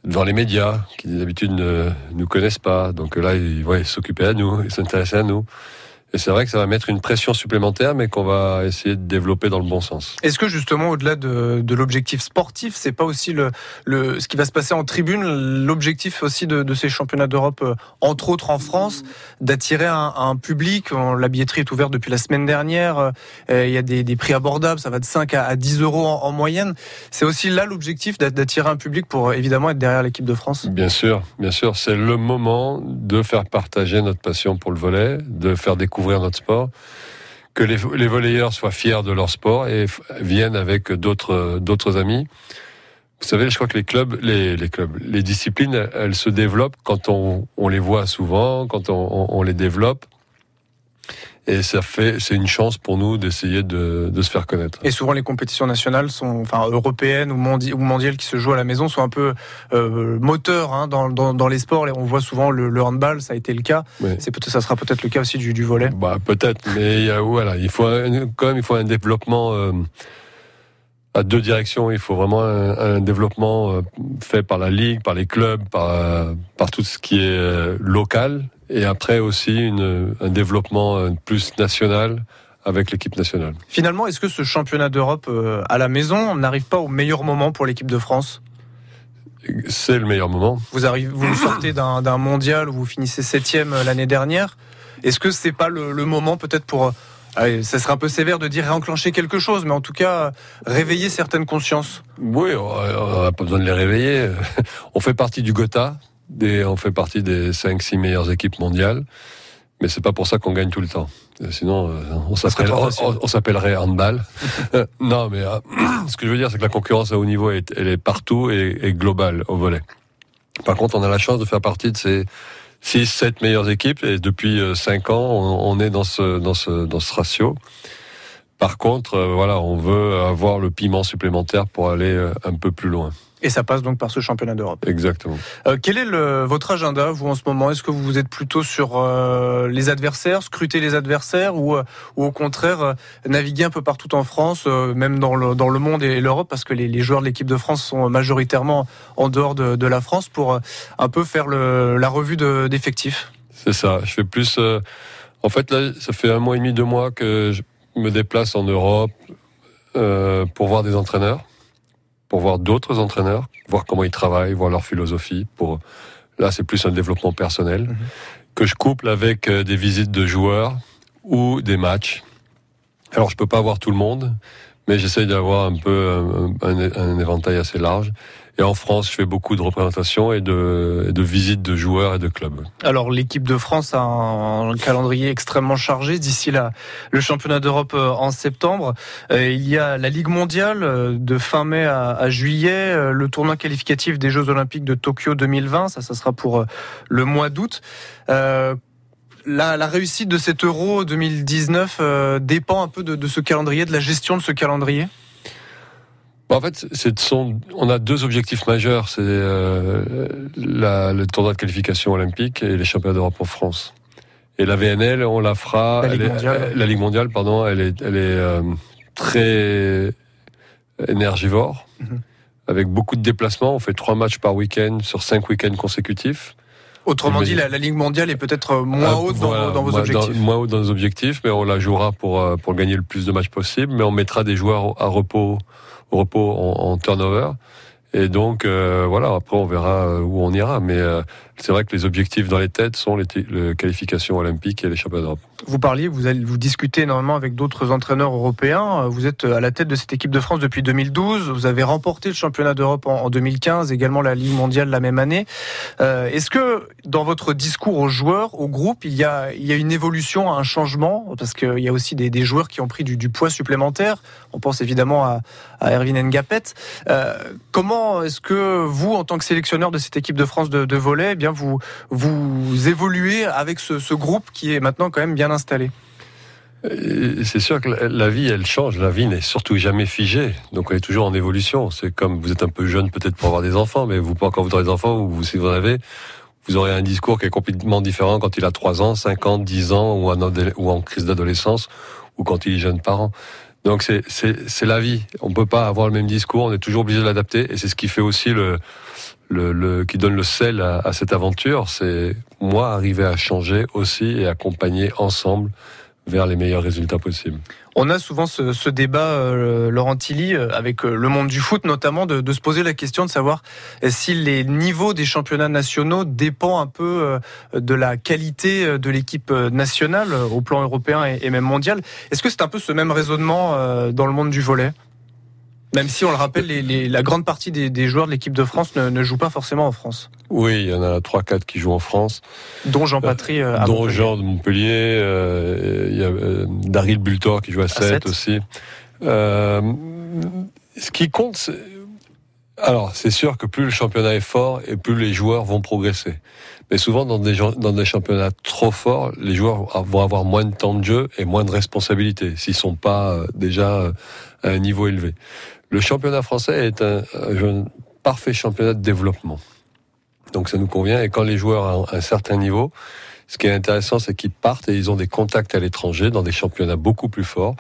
devant les médias qui d'habitude ne nous connaissent pas. Donc là, ils vont s'occuper à nous, ils s'intéresser à nous. Et c'est vrai que ça va mettre une pression supplémentaire, mais qu'on va essayer de développer dans le bon sens. Est-ce que justement, au-delà de, de l'objectif sportif, c'est pas aussi le, le, ce qui va se passer en tribune, l'objectif aussi de, de ces championnats d'Europe, euh, entre autres en France, d'attirer un, un, public? La billetterie est ouverte depuis la semaine dernière. Euh, il y a des, des prix abordables, ça va de 5 à, 10 euros en, en moyenne. C'est aussi là l'objectif d'attirer un public pour évidemment être derrière l'équipe de France? Bien sûr, bien sûr, c'est le moment de faire partager notre passion pour le volet, de faire découvrir découvrir notre sport, que les, les volleyeurs soient fiers de leur sport et viennent avec d'autres d'autres amis. Vous savez, je crois que les clubs, les, les clubs, les disciplines, elles se développent quand on, on les voit souvent, quand on, on les développe. Et ça fait, c'est une chance pour nous d'essayer de, de, se faire connaître. Et souvent les compétitions nationales sont, enfin européennes ou, ou mondiales qui se jouent à la maison sont un peu euh, moteurs hein, dans, dans, dans, les sports. Et on voit souvent le, le handball, ça a été le cas. Oui. C'est peut-être, ça sera peut-être le cas aussi du, du volet. Bah peut-être, mais a, voilà, il faut un, quand même il faut un développement. Euh, à deux directions. Il faut vraiment un, un, développement euh, fait par la ligue, par les clubs, par, euh, par tout ce qui est euh, local et après aussi une, un développement plus national avec l'équipe nationale. Finalement, est-ce que ce championnat d'Europe à la maison n'arrive pas au meilleur moment pour l'équipe de France? C'est le meilleur moment. Vous, arrivez, vous sortez d'un mondial où vous finissez septième l'année dernière. Est-ce que c'est pas le, le moment peut-être pour Allez, ça serait un peu sévère de dire réenclencher quelque chose, mais en tout cas, réveiller certaines consciences. Oui, on n'a pas besoin de les réveiller. On fait partie du Gotha, des, on fait partie des 5-6 meilleures équipes mondiales, mais c'est pas pour ça qu'on gagne tout le temps. Sinon, euh, on s'appelle, on, on s'appellerait handball. non, mais euh, ce que je veux dire, c'est que la concurrence à haut niveau, est, elle est partout et, et globale au volet. Par contre, on a la chance de faire partie de ces 6, 7 meilleures équipes et depuis 5 ans, on, on est dans ce, dans ce, dans ce ratio. Par contre, euh, voilà, on veut avoir le piment supplémentaire pour aller euh, un peu plus loin. Et ça passe donc par ce championnat d'Europe. Exactement. Euh, quel est le, votre agenda, vous, en ce moment? Est-ce que vous êtes plutôt sur euh, les adversaires, scruter les adversaires, ou, euh, ou au contraire, naviguer un peu partout en France, même dans le, dans le monde et l'Europe, parce que les, les, joueurs de l'équipe de France sont majoritairement en dehors de, de la France, pour un peu faire le, la revue d'effectifs C'est ça. Je fais plus. en fait, là, ça fait un mois et demi, deux mois que je me déplace en Europe pour voir des entraîneurs pour voir d'autres entraîneurs, voir comment ils travaillent, voir leur philosophie. Pour là, c'est plus un développement personnel mm -hmm. que je couple avec des visites de joueurs ou des matchs. Alors, je peux pas voir tout le monde, mais j'essaye d'avoir un peu un, éventail assez large. Et en France, je fais beaucoup de représentations et de, visites de joueurs et de clubs. Alors, l'équipe de France a un, calendrier extrêmement chargé d'ici le championnat d'Europe euh, en septembre. Euh, il y a la Ligue mondiale euh, de fin mai à, juillet, le tournoi qualificatif des Jeux olympiques de Tokyo 2020, ça, ça sera pour le mois d'août. La, la, réussite de cet Euro 2019 euh, dépend un peu de, de, ce calendrier, de la gestion de ce calendrier? En fait, son, on a deux objectifs majeurs, c'est euh, le tournoi de qualification olympique et les championnats d'Europe en France. Et la VNL, on la fera. La Ligue est, mondiale. La Ligue mondiale, pardon, elle est, elle est euh, très énergivore, mm -hmm. avec beaucoup de déplacements. On fait trois matchs par week-end sur cinq week-ends consécutifs. Autrement dit, la, la, Ligue mondiale est peut-être moins haute euh, voilà, dans, dans, vos moins, objectifs. Dans, moins haute dans nos objectifs, mais on la jouera pour, euh, pour gagner le plus de matchs possible. Mais on mettra des joueurs à repos, au repos en, en turnover. Et donc, euh, voilà, après, on verra où on ira. Mais euh, c'est vrai que les objectifs dans les têtes sont les, les qualifications olympiques et les championnats d'Europe. Vous parliez, vous, discutez énormément avec d'autres entraîneurs européens. Vous êtes à la tête de cette équipe de France depuis 2012. Vous avez remporté le championnat d'Europe en, en, 2015, également la Ligue mondiale la même année. Euh, Est-ce que dans votre discours aux joueurs, au groupe, il y a, une évolution, un changement? Parce qu'il y a aussi des, joueurs qui ont pris du, poids supplémentaire. On pense évidemment à, Erwin Ngapet. Euh, comment est-ce que vous, en tant que sélectionneur de cette équipe de France de, de volet, eh vous, évoluez avec ce, groupe qui est maintenant quand même bien installé c'est sûr que la vie, elle change. La vie n'est surtout jamais figée. Donc, on est toujours en évolution. C'est comme vous êtes un peu jeune peut-être pour avoir des enfants, mais vous, quand vous aurez des enfants, ou si vous en avez, vous aurez un discours qui est complètement différent quand il a 3 ans, 5 ans, 10 ans, ou ou en crise d'adolescence, ou quand il est jeune parent. Donc, c'est la vie. On peut pas avoir le même discours. On est toujours obligé de l'adapter. Et c'est ce qui fait aussi le, le, qui donne le sel à, cette aventure. C'est moi arriver à changer aussi et accompagner ensemble vers les meilleurs résultats possibles. On a souvent ce, débat, euh, Laurent Tilly, euh, avec euh, le monde du foot notamment, de, de, se poser la question de savoir si les niveaux des championnats nationaux dépendent un peu de la qualité de l'équipe nationale au plan européen et, et même mondial. Est-ce que c'est un peu ce même raisonnement dans le monde du volet même si on le rappelle, les, les, la grande partie des, des joueurs de l'équipe de France ne, ne jouent pas forcément en France. Oui, il y en a 3-4 qui jouent en France. Dont Jean Patry euh, à Dont Montpellier. Jean de Montpellier. euh, il y a euh, Daryl Bultor qui joue à 7, sept. aussi. Euh, ce qui compte, c'est... Alors, c'est sûr que plus le championnat est fort et plus les joueurs vont progresser. Mais souvent, dans des, dans des championnats trop forts, les joueurs vont avoir moins de temps de jeu et moins de responsabilités s'ils sont pas euh, déjà euh, à un niveau élevé. Le championnat français est un, un parfait championnat de développement. Donc ça nous convient. Et quand les joueurs ont un certain niveau, ce qui est intéressant, c'est qu'ils partent et ils ont des contacts à l'étranger dans des championnats beaucoup plus forts.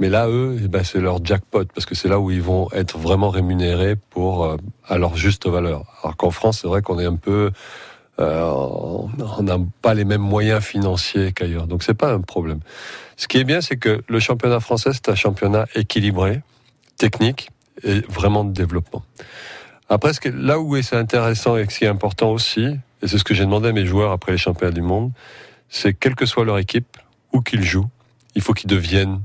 Mais là, eux, eh ben, c'est leur jackpot parce que c'est là où ils vont être vraiment rémunérés pour euh, à leur juste valeur. Alors qu'en France, c'est vrai qu'on est un peu, euh, on n'a pas les mêmes moyens financiers qu'ailleurs. Donc c'est pas un problème. Ce qui est bien, c'est que le championnat français, c'est un championnat équilibré, technique et vraiment de développement. Après, là où c'est intéressant et ce qui est important aussi, et c'est ce que j'ai demandé à mes joueurs après les championnats du monde, c'est quelle que soit leur équipe, où qu'ils jouent, il faut qu'ils deviennent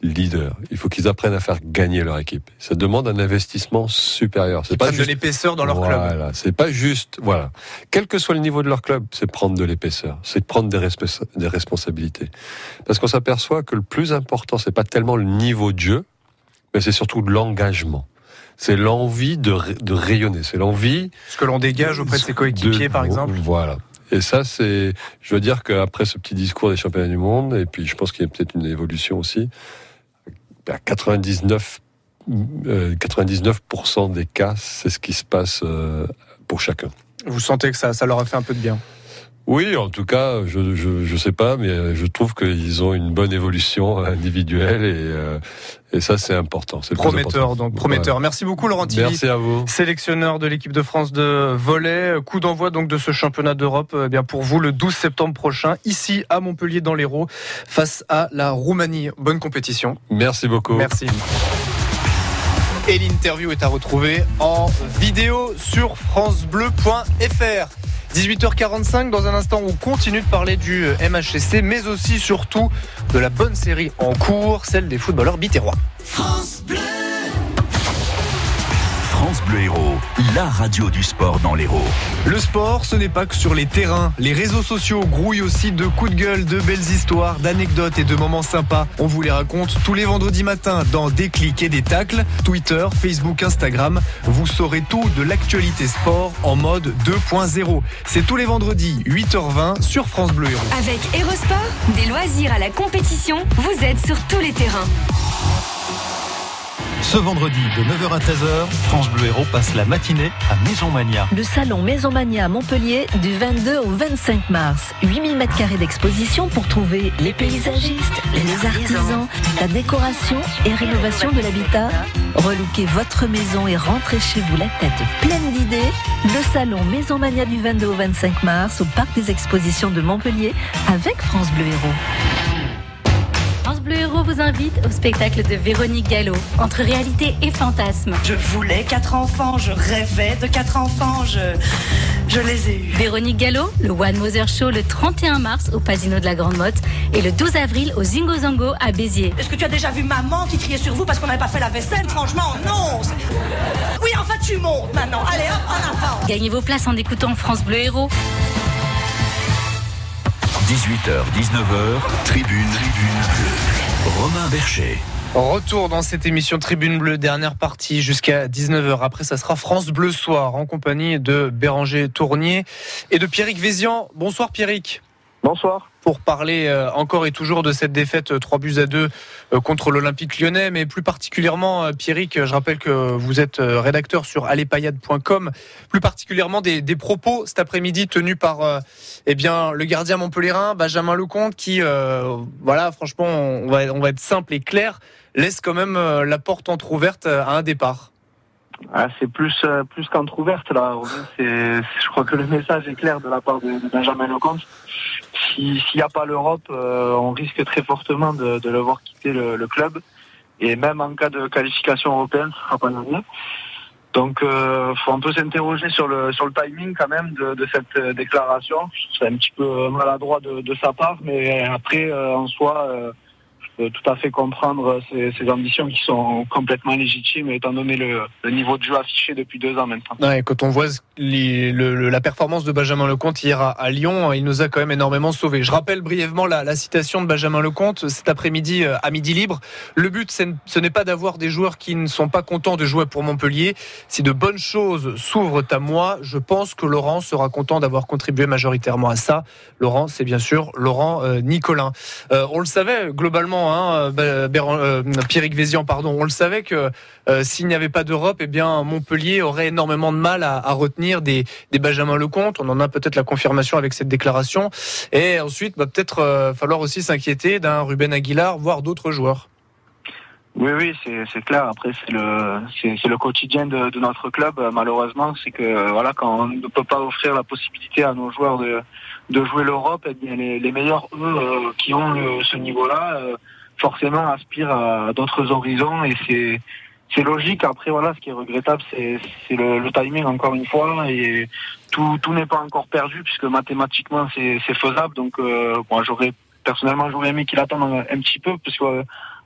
leaders. Il faut qu'ils apprennent à faire gagner leur équipe. Ça demande un investissement supérieur. C'est Ils prennent de l'épaisseur dans leur club. Voilà, c'est pas juste. Voilà, quel que soit le niveau de leur club, c'est prendre de l'épaisseur, c'est prendre des responsabilités. Parce qu'on s'aperçoit que le plus important, c'est pas tellement le niveau de jeu, mais c'est surtout l'engagement. C'est l'envie de, de rayonner. C'est l'envie. Ce que l'on dégage auprès de ses coéquipiers, par exemple. Voilà. Et ça, c'est, je veux dire qu'après ce petit discours des championnats du monde, et puis je pense qu'il y a peut-être une évolution aussi, à 99, euh, 99% des cas, c'est ce qui se passe euh, pour chacun. Vous sentez que ça, ça leur a fait un peu de bien? Oui, en tout cas, je, je, je sais pas, mais je trouve qu'ils ont une bonne évolution individuelle et, euh, et ça, c'est important. C'est Prometteur, important. donc prometteur. Merci beaucoup Laurent Tilly. Merci à vous. Sélectionneur de l'équipe de France de volley. Coup d'envoi donc de ce championnat d'Europe eh bien pour vous le 12 septembre prochain, ici à Montpellier dans l'Hérault, face à la Roumanie. Bonne compétition. Merci beaucoup. Merci. Et l'interview est à retrouver en vidéo sur francebleu.fr. 18h45, dans un instant, on continue de parler du MHSC, mais aussi, surtout, de la bonne série en cours, celle des footballeurs bitérois. France Bleu. France Bleu Héros, la radio du sport dans l'Hérault. Le sport, ce n'est pas que sur les terrains. Les réseaux sociaux grouillent aussi de coups de gueule, de belles histoires, d'anecdotes et de moments sympas. On vous les raconte tous les vendredis matins dans Des clics et des tacles. Twitter, Facebook, Instagram. Vous saurez tout de l'actualité sport en mode 2.0. C'est tous les vendredis, 8h20 sur France Bleu Héros. Avec Aerosport, des loisirs à la compétition, vous êtes sur tous les terrains. Ce vendredi de 9h à 13h, France Bleu Héros passe la matinée à Maison Mania. Le salon Maison Mania à Montpellier du 22 au 25 mars. 8000 mètres carrés d'exposition pour trouver les paysagistes, les artisans, la décoration et rénovation de l'habitat. Relookez votre maison et rentrez chez vous la tête pleine d'idées. Le salon Maison Mania du 22 au 25 mars au parc des expositions de Montpellier avec France Bleu Héros. France Bleu Héros vous invite au spectacle de Véronique Gallo, entre réalité et fantasme. Je voulais quatre enfants, je rêvais de quatre enfants, je, je les ai eus. Véronique Gallo, le One Mother Show le 31 mars au Pasino de la Grande Motte et le 12 avril au Zingo Zango à Béziers. Est-ce que tu as déjà vu maman qui criait sur vous parce qu'on n'avait pas fait la vaisselle? Franchement, non Oui, enfin, tu montes maintenant. Allez, hop, en avant. Gagnez vos places en écoutant France Bleu Héros. 18h, 19h, tribune, tribune bleue. Romain Bercher. Retour dans cette émission Tribune Bleue, dernière partie jusqu'à 19h. Après, ça sera France Bleu Soir en compagnie de Béranger Tournier et de Pierrick Vézian. Bonsoir Pierrick. Bonsoir. Pour parler euh, encore et toujours de cette défaite euh, 3 buts à 2 euh, contre l'Olympique lyonnais, mais plus particulièrement, euh, Pierrick, euh, je rappelle que vous êtes euh, rédacteur sur alepayade.com, plus particulièrement des, des propos cet après-midi tenus par euh, eh bien, le gardien montpelliérain, Benjamin Lecomte, qui, euh, voilà, franchement, on va, on va être simple et clair, laisse quand même euh, la porte entrouverte à un départ. Ah, c'est plus euh, plus qu'entrouverte là. C'est, je crois que le message est clair de la part de, de Benjamin Lecomte. Si- S'il n'y a pas l'Europe, euh, on risque très fortement de, de le voir quitter le, le club. Et même en cas de qualification européenne, ce gagné. Donc, euh, faut un peu s'interroger sur le sur le timing quand même de, de cette euh, déclaration. C'est un petit peu euh, maladroit de, de sa part, mais après, euh, en soi, tout à fait comprendre ces, ambitions qui sont complètement légitimes, étant donné le, niveau de jeu affiché depuis deux ans maintenant. Ouais, quand on voit la performance de Benjamin Lecomte hier à, Lyon, il nous a quand même énormément sauvés. Je rappelle brièvement la, citation de Benjamin Lecomte cet après-midi euh, à midi libre. Le but, ce n'est pas d'avoir des joueurs qui ne sont pas contents de jouer pour Montpellier. Si de bonnes choses s'ouvrent à moi, je pense que Laurent sera content d'avoir contribué majoritairement à ça. Laurent, c'est bien sûr Laurent euh, Nicolin. Euh, on le savait globalement, hein, euh, Béran- euh, Pierrick Vézian, pardon, on le savait que euh, s'il n'y avait pas d'Europe, eh bien Montpellier aurait énormément de mal à, retenir des, des Benjamin Lecomte. On en a peut-être la confirmation avec cette déclaration. Et ensuite, va peut-être euh, falloir aussi s'inquiéter d'un Ruben Aguilar, voire d'autres joueurs. Oui, oui, c'est clair. Après, c'est le quotidien de, notre club. euh, Malheureusement, c'est que euh, voilà, quand on ne peut pas offrir la possibilité à nos joueurs de jouer l'Europe, eh bien les, meilleurs eux euh, qui ont ce niveau-là, euh, forcément aspirent à d'autres horizons et c'est c'est logique. Après, voilà, ce qui est regrettable, c'est c'est le, le timing encore une fois et tout tout n'est pas encore perdu puisque mathématiquement c'est c'est faisable. Donc, euh, moi, j'aurais personnellement j'aurais aimé qu'il attende un, petit peu parce que euh,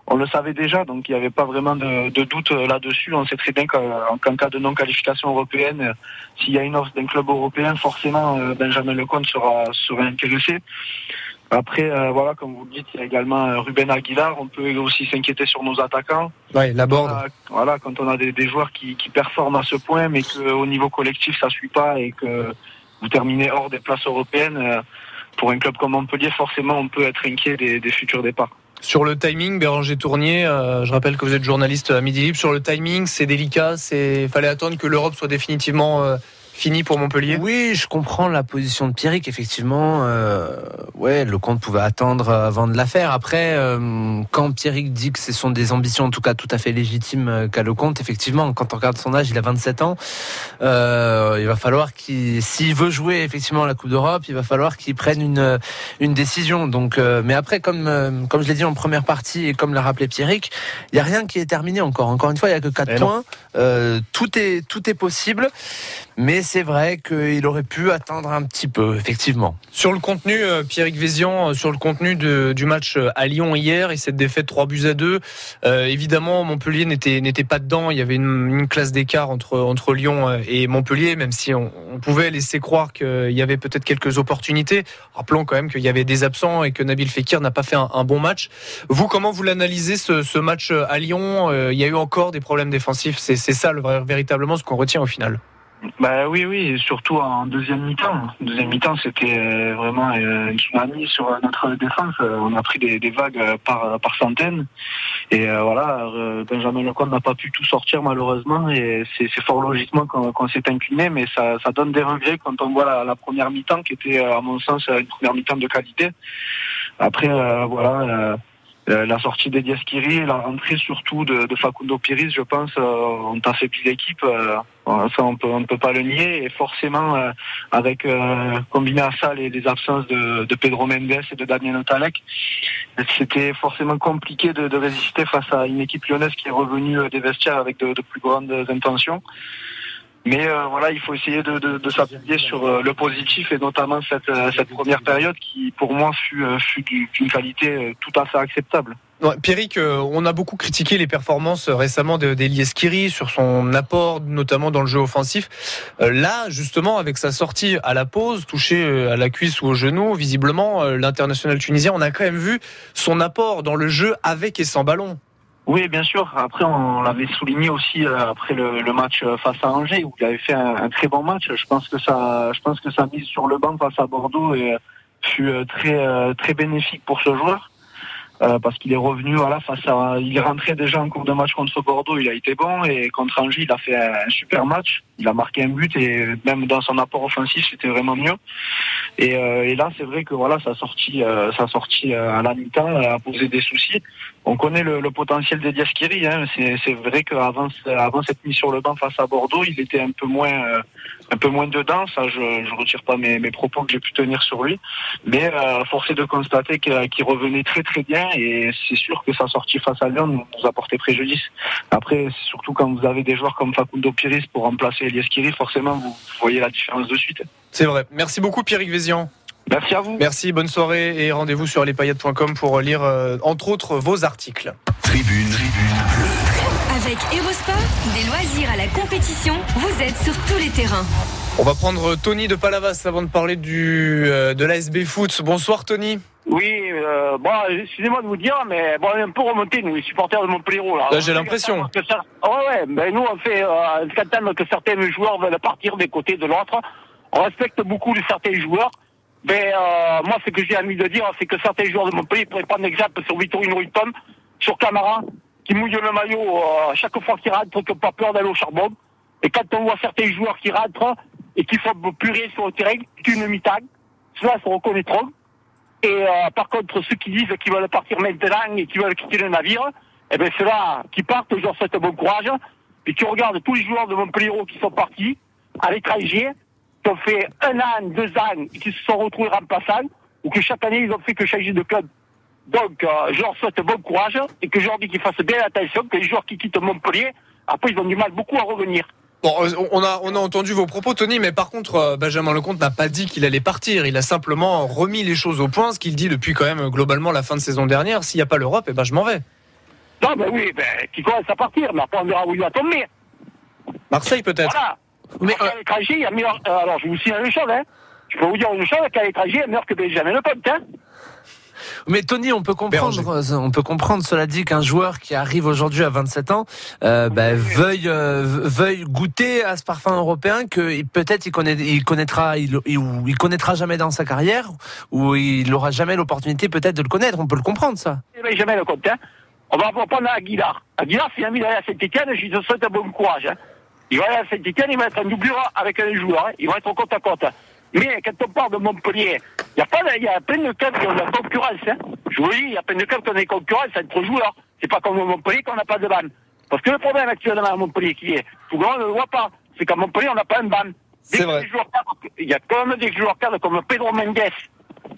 on le savait déjà, donc il n'y avait pas vraiment de, de doute là-dessus. On sait très bien qu'en cas de non-qualification européenne, s'il y a une offre d'un club européen, forcément euh, Benjamin Lecomte sera, sera intéressé. Après, euh, voilà, comme vous le dites, il y a également euh, Ruben Aguilar. On peut aussi s'inquiéter sur nos attaquants. Ouais, la borde. Voilà, voilà, quand on a des, des joueurs qui, qui performent à ce point, mais qu'au niveau collectif, ça suit pas et que vous terminez hors des places européennes, euh, pour un club comme Montpellier, forcément, on peut être inquiet des, des futurs départs. Sur le timing, Béranger Tournier, euh, je rappelle que vous êtes journaliste à Midi Libre. Sur le timing, c'est délicat. C'est fallait attendre que l'Europe soit définitivement euh, finie pour Montpellier? Oui, je comprends la position de Pierrick. Effectivement, euh, ouais, le compte pouvait attendre avant de la faire. Après, euh, quand Pierrick dit que ce sont des ambitions, en tout cas tout à fait légitimes euh, qu'a le compte, effectivement, quand on regarde son âge, il a 27 ans. Euh, il va falloir qu'il, s'il veut jouer effectivement la Coupe d'Europe, il va falloir qu'il prenne une une décision. Donc, mais après, comme comme je l'ai dit en première partie et comme l'a rappelé Pierrick, il y a rien qui est terminé encore. Encore une fois, il y a que 4 Eh points. Tout est tout est possible. Mais c'est vrai qu'il aurait pu attendre un petit peu, effectivement. Sur le contenu, euh, Pierrick Vézian, euh, sur le contenu du match euh, à Lyon hier et cette défaite 3 buts à 2, euh, évidemment Montpellier n'était pas dedans. Il y avait une, classe d'écart entre entre Lyon et Montpellier, même si on, pouvait laisser croire qu'il y avait peut-être quelques opportunités. Rappelons quand même qu'il y avait des absents et que Nabil Fekir n'a pas fait un, bon match. Vous, comment vous l'analysez ce, match à Lyon? Il y a eu encore des problèmes défensifs. C'est ça le véritablement ce qu'on retient au final. Bah oui, oui, et surtout en deuxième mi-temps. Deuxième mi-temps, c'était euh, vraiment euh, une tsunami sur notre défense. Euh, On a pris des, des vagues par, par centaines. Et voilà, Benjamin Lecomte n'a pas pu tout sortir malheureusement. Et c'est fort logiquement qu'on qu'on s'est incliné, mais ça, ça donne des regrets quand on voit la, la première mi-temps qui était, à mon sens, une première mi-temps de qualité. Après, voilà. euh, la sortie d'Edias Kiri, la rentrée surtout de, de Facundo Piris, je pense, euh, ont affaibli l'équipe. euh, ça, on peut, on peut pas le nier. Et forcément, euh, avec euh, combiné à ça les, les absences de, de Pedro Mendes et de Damien Otalek, c'était forcément compliqué de, de résister face à une équipe lyonnaise qui est revenue euh, des vestiaires avec de, de plus grandes intentions. Mais euh, voilà, il faut essayer de, de, de s'appuyer sur euh, le positif et notamment cette, euh, cette première période qui, pour moi, fut, euh, fut du- d'une qualité euh, tout à fait acceptable. Ouais, Pierrick, euh, on a beaucoup critiqué les performances récemment de- d'Elias Kiri sur son apport, notamment dans le jeu offensif. Là, justement, avec sa sortie à la pause, touché à la cuisse ou au genou, visiblement, l'international tunisien, on a quand même vu son apport dans le jeu avec et sans ballon. Oui, bien sûr. Après, on l'avait souligné aussi euh, après le, le match euh, face à Angers où il avait fait un, un très bon match. Je pense que ça, je pense que sa mise sur le banc face à Bordeaux euh, fut très très bénéfique pour ce joueur. euh, parce qu'il est revenu voilà face à il est rentré déjà en cours de match contre Bordeaux il a été bon et contre Angers il a fait un super match il a marqué un but et même dans son apport offensif c'était vraiment mieux et, euh, et là c'est vrai que voilà sa sortie euh, sa sortie à la mi-temps a posé des soucis on connaît le, potentiel de Diaskiri hein. c'est vrai qu'avant avant cette mise sur le banc face à Bordeaux il était un peu moins euh, un peu moins dedans ça je je retire pas mes, propos que j'ai pu tenir sur lui mais euh, force de constater qu'il revenait très très bien et c'est sûr que sa sortie face à Lyon nous, a porté préjudice. Après, surtout quand vous avez des joueurs comme Facundo Piris pour remplacer Elias Kiri, forcément vous voyez la différence de suite. C'est vrai. Merci beaucoup Pierrick Vézian. Merci à vous. Merci, bonne soirée et rendez-vous sur lespaillettes.com pour lire euh, entre autres vos articles. Tribune, Avec Erosport, des loisirs à la compétition, vous êtes sur tous les terrains. On va prendre Tony de Palavas avant de parler du, euh, de l'ASB Foot. Bonsoir Tony. Oui, euh, bon, excusez-moi de vous dire, mais bon, on est un peu remonté, nous, les supporters de Montpellier. Là. Là, j'ai l'impression. Ça- Ouais, ouais, ben nous, on fait, euh, que certains joueurs veulent partir des côtés de l'autre. On respecte beaucoup les certains joueurs. Mais euh, moi, ce que j'ai envie de dire, c'est que certains joueurs de Montpellier pourraient prendre exemple sur Vittorino Hilton, sur Camara, qui mouille le maillot euh, chaque fois qu'il rentre, qui n'a pas peur d'aller au charbon. Et quand on voit certains joueurs qui rentrent et qui font purée sur le terrain, qu'une mi-temps, cela se reconnaîtront. Et euh, par contre, ceux qui disent qu'ils veulent partir maintenant et qui veulent quitter le navire, eh bien ceux-là qui partent, je leur souhaite bon courage. Et tu regardes tous les joueurs de Montpellier qui sont partis à l'étranger, qui ont fait un an, deux ans, et qui se sont retrouvés remplaçants, ou que chaque année ils ont fait que changer de club. Donc, euh, je leur souhaite bon courage et que je leur dis qu'ils fassent bien attention, que les joueurs qui quittent Montpellier, après ils ont du mal beaucoup à revenir. Bon, euh, on a, on a entendu vos propos, Tony, mais par contre, euh, Benjamin Lecomte n'a pas dit qu'il allait partir. Il a simplement remis les choses au point, ce qu'il dit depuis quand même globalement la fin de saison dernière. S'il n'y a pas l'Europe, eh ben, je m'en vais. Non, ben oui, ben, qui commence à partir, mais après on verra où il va tomber. Marseille peut-être. Voilà. Mais à l'étranger, il y a meilleur. euh, alors, je vous signale une chose, hein. Je peux vous dire une chose, qu'à l'étranger, il y a meilleur que Benjamin Lecomte, hein. Mais Tony, on peut comprendre, euh, on peut comprendre, cela dit, qu'un joueur qui arrive aujourd'hui à 27 ans euh, bah, veuille, euh, veuille goûter à ce parfum européen que peut-être il, connaît, il connaîtra, il, il- ou il connaîtra jamais dans sa carrière, ou il n'aura jamais l'opportunité peut-être de le connaître. On peut le comprendre, ça. Benjamin Lecomte, hein. On va prendre Aguilar. Aguilar, c'est un ami d'aller à Saint-Etienne, je lui souhaite un bon courage, hein. Il va aller à Saint-Etienne, il va être un doublure avec un joueur, hein. Il va être côte à côte. Mais quand on parle de Montpellier, il y a pas, il y a plein de clubs qui ont de la concurrence, hein. Je vous le dis, il y a plein de clubs qui ont des concurrences entre joueurs. C'est pas comme Montpellier qu'on n'a pas de ban. Parce que le problème actuellement à Montpellier qui est, souvent on ne le voit pas, c'est qu'à Montpellier on n'a pas un ban. C'est vrai. Il y a quand même des joueurs cadres comme Pedro Mendes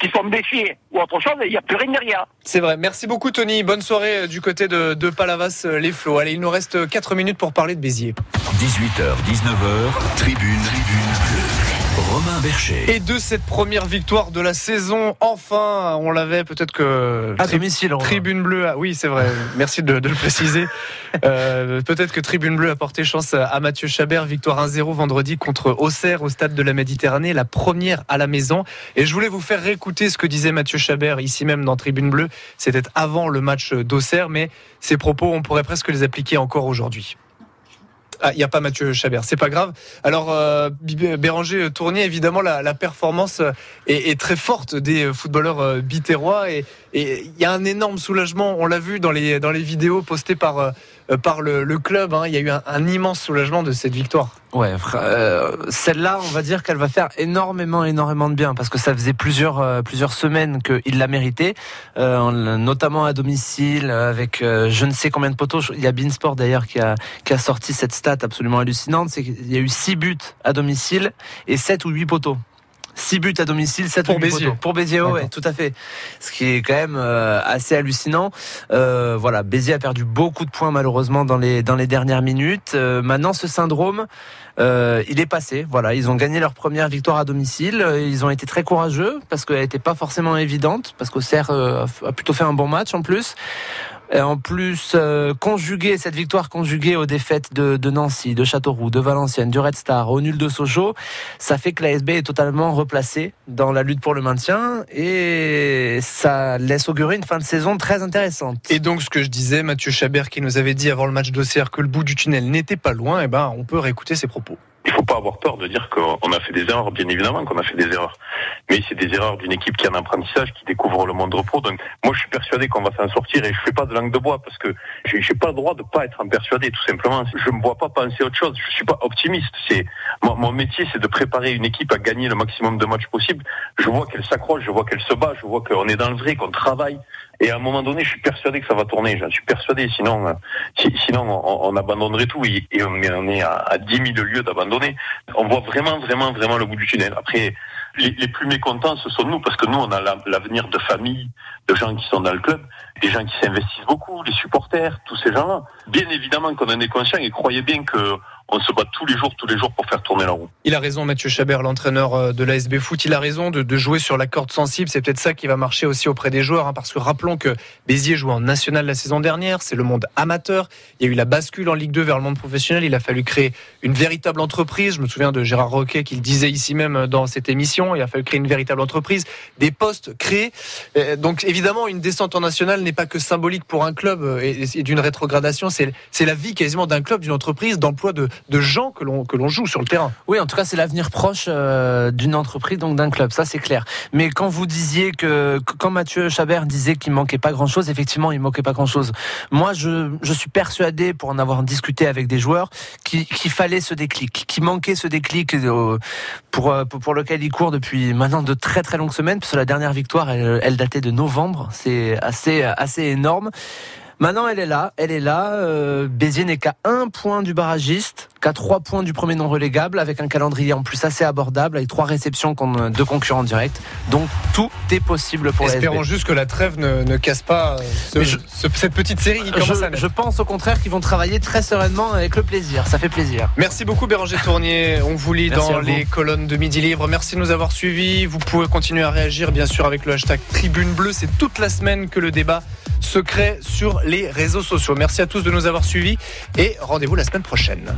qui sont blessés ou autre chose, il n'y a plus rien derrière. C'est vrai. Merci beaucoup, Tony. Bonne soirée euh, du côté de, de Palavas, euh, les Flots. Allez, il nous reste 4 minutes pour parler de Béziers. 18h, 19h, tribune, tribune bleue. Romain Bercher. Et de cette première victoire de la saison, enfin, on l'avait peut-être que. À domicile, Romain. Tribune Bleue, ah oui, c'est vrai, merci de, de le préciser. Euh, peut-être que Tribune Bleue a porté chance à Mathieu Chabert, victoire 1-0 vendredi contre Auxerre au stade de la Méditerranée, la première à la maison. Et je voulais vous faire réécouter ce que disait Mathieu Chabert ici même dans Tribune Bleue. C'était avant le match d'Auxerre, mais ces propos, on pourrait presque les appliquer encore aujourd'hui. Ah, il n'y a pas Mathieu Chabert, c'est pas grave. Alors, euh, Béranger Tournier, évidemment, la, performance euh, est, est très forte des footballeurs euh, bitérois et il y a un énorme soulagement. On l'a vu dans les, dans les vidéos postées par, euh, par le, club. hein. Il y a eu un, immense soulagement de cette victoire. Ouais, euh, celle-là, on va dire qu'elle va faire énormément, énormément de bien parce que ça faisait plusieurs, euh, plusieurs semaines qu'il l'a mérité, euh, en- notamment à domicile euh, avec euh, je ne sais combien de poteaux. Il y a Beansport d'ailleurs qui a, qui a sorti cette stat absolument hallucinante, c'est qu'il y a eu 6 buts à domicile et 7 ou 8 poteaux. 6 buts à domicile, 7 Pour ou 8 Béziers. Pour Béziers, ouais, tout à fait. Ce qui est quand même euh, assez hallucinant. Euh, voilà, Béziers a perdu beaucoup de points malheureusement dans les dans les dernières minutes. Euh, maintenant, ce syndrome, euh, il est passé. Voilà, ils ont gagné leur première victoire à domicile. Euh, Ils ont été très courageux parce qu'elle n'était pas forcément évidente, parce qu'Auxerre euh, a plutôt fait un bon match en plus. Et en plus, euh, conjugué, cette victoire conjuguée aux défaites de, Nancy, de Châteauroux, de Valenciennes, du Red Star, au nul de Sochaux, ça fait que l'ASB est totalement replacée dans la lutte pour le maintien et ça laisse augurer une fin de saison très intéressante. Et donc, ce que je disais, Mathieu Chabert qui nous avait dit avant le match d'Auxerre que le bout du tunnel n'était pas loin, et ben, on peut réécouter ses propos. Il faut pas avoir peur de dire qu'on a fait des erreurs, bien évidemment qu'on a fait des erreurs. Mais c'est des erreurs d'une équipe qui a un apprentissage, qui découvre le monde repos. Donc moi je suis persuadé qu'on va s'en sortir et je fais pas de langue de bois parce que j'ai pas le droit de pas être en persuadé, tout simplement. Je me vois pas penser autre chose. Je suis pas optimiste. C'est mon, mon métier, c'est de préparer une équipe à gagner le maximum de matchs possible. Je vois qu'elle s'accroche, je vois qu'elle se bat, je vois qu'on est dans le vrai, qu'on travaille. Et à un moment donné, je suis persuadé que ça va tourner. J'en suis persuadé. Sinon, euh, si- sinon on, on abandonnerait tout et, on est, à, à 10 000 lieues d'abandonner. On voit vraiment, vraiment, vraiment le bout du tunnel. Après, les, les plus mécontents, ce sont nous, parce que nous, on a la- l'avenir de famille, de gens qui sont dans le club, des gens qui s'investissent beaucoup, les supporters, tous ces gens-là. Bien évidemment qu'on en est conscient et croyez bien que on se bat tous les jours, tous les jours pour faire tourner la roue. Il a raison, Mathieu Chabert, l'entraîneur euh, de l'ASB Foot. Il a raison de, jouer sur la corde sensible. C'est peut-être ça qui va marcher aussi auprès des joueurs. hein, parce que rappelons que Béziers joue en national la saison dernière. C'est le monde amateur. Il y a eu la bascule en Ligue 2 vers le monde professionnel. Il a fallu créer une véritable entreprise. Je me souviens de Gérard Roquet qui le disait ici même dans cette émission. Il a fallu créer une véritable entreprise, des postes créés. Euh, Donc évidemment, une descente en national n'est pas que symbolique pour un club euh, et, d'une rétrogradation. C'est la vie quasiment d'un club, d'une entreprise, d'emploi de, de gens que l'on joue sur le terrain. Oui, en tout cas, c'est l'avenir proche euh, d'une entreprise, donc d'un club, ça c'est clair. Mais quand vous disiez que, quand Mathieu Chabert disait qu'il manquait pas grand-chose, effectivement, il manquait pas grand-chose. Moi, je, je suis persuadé, pour en avoir discuté avec des joueurs, qu'il fallait ce déclic, qu'il manquait ce déclic euh, pour, pour lequel il court depuis maintenant de très très longues semaines, parce que la dernière victoire, elle datait de novembre, c'est assez assez énorme. Maintenant, elle est là, elle est là. Euh, n'est qu'à un point du barragiste, qu'à trois points du premier non relégable, avec un calendrier en plus assez abordable, avec trois réceptions contre deux concurrents directs. Donc tout est possible pour Espérons juste que la trêve ne, ne casse pas euh, ce- Mais je- ce- cette petite série qui commence Je, pense au contraire qu'ils vont travailler très sereinement avec le plaisir. Ça fait plaisir. Merci beaucoup Béranger Tournier. On vous lit Merci dans les colonnes de Midi Libre. Merci de nous avoir suivis. Vous pouvez continuer à réagir bien sûr avec le hashtag Tribune Bleue. C'est toute la semaine que le débat se crée sur les réseaux sociaux. Merci à tous de nous avoir suivis et rendez-vous la semaine prochaine.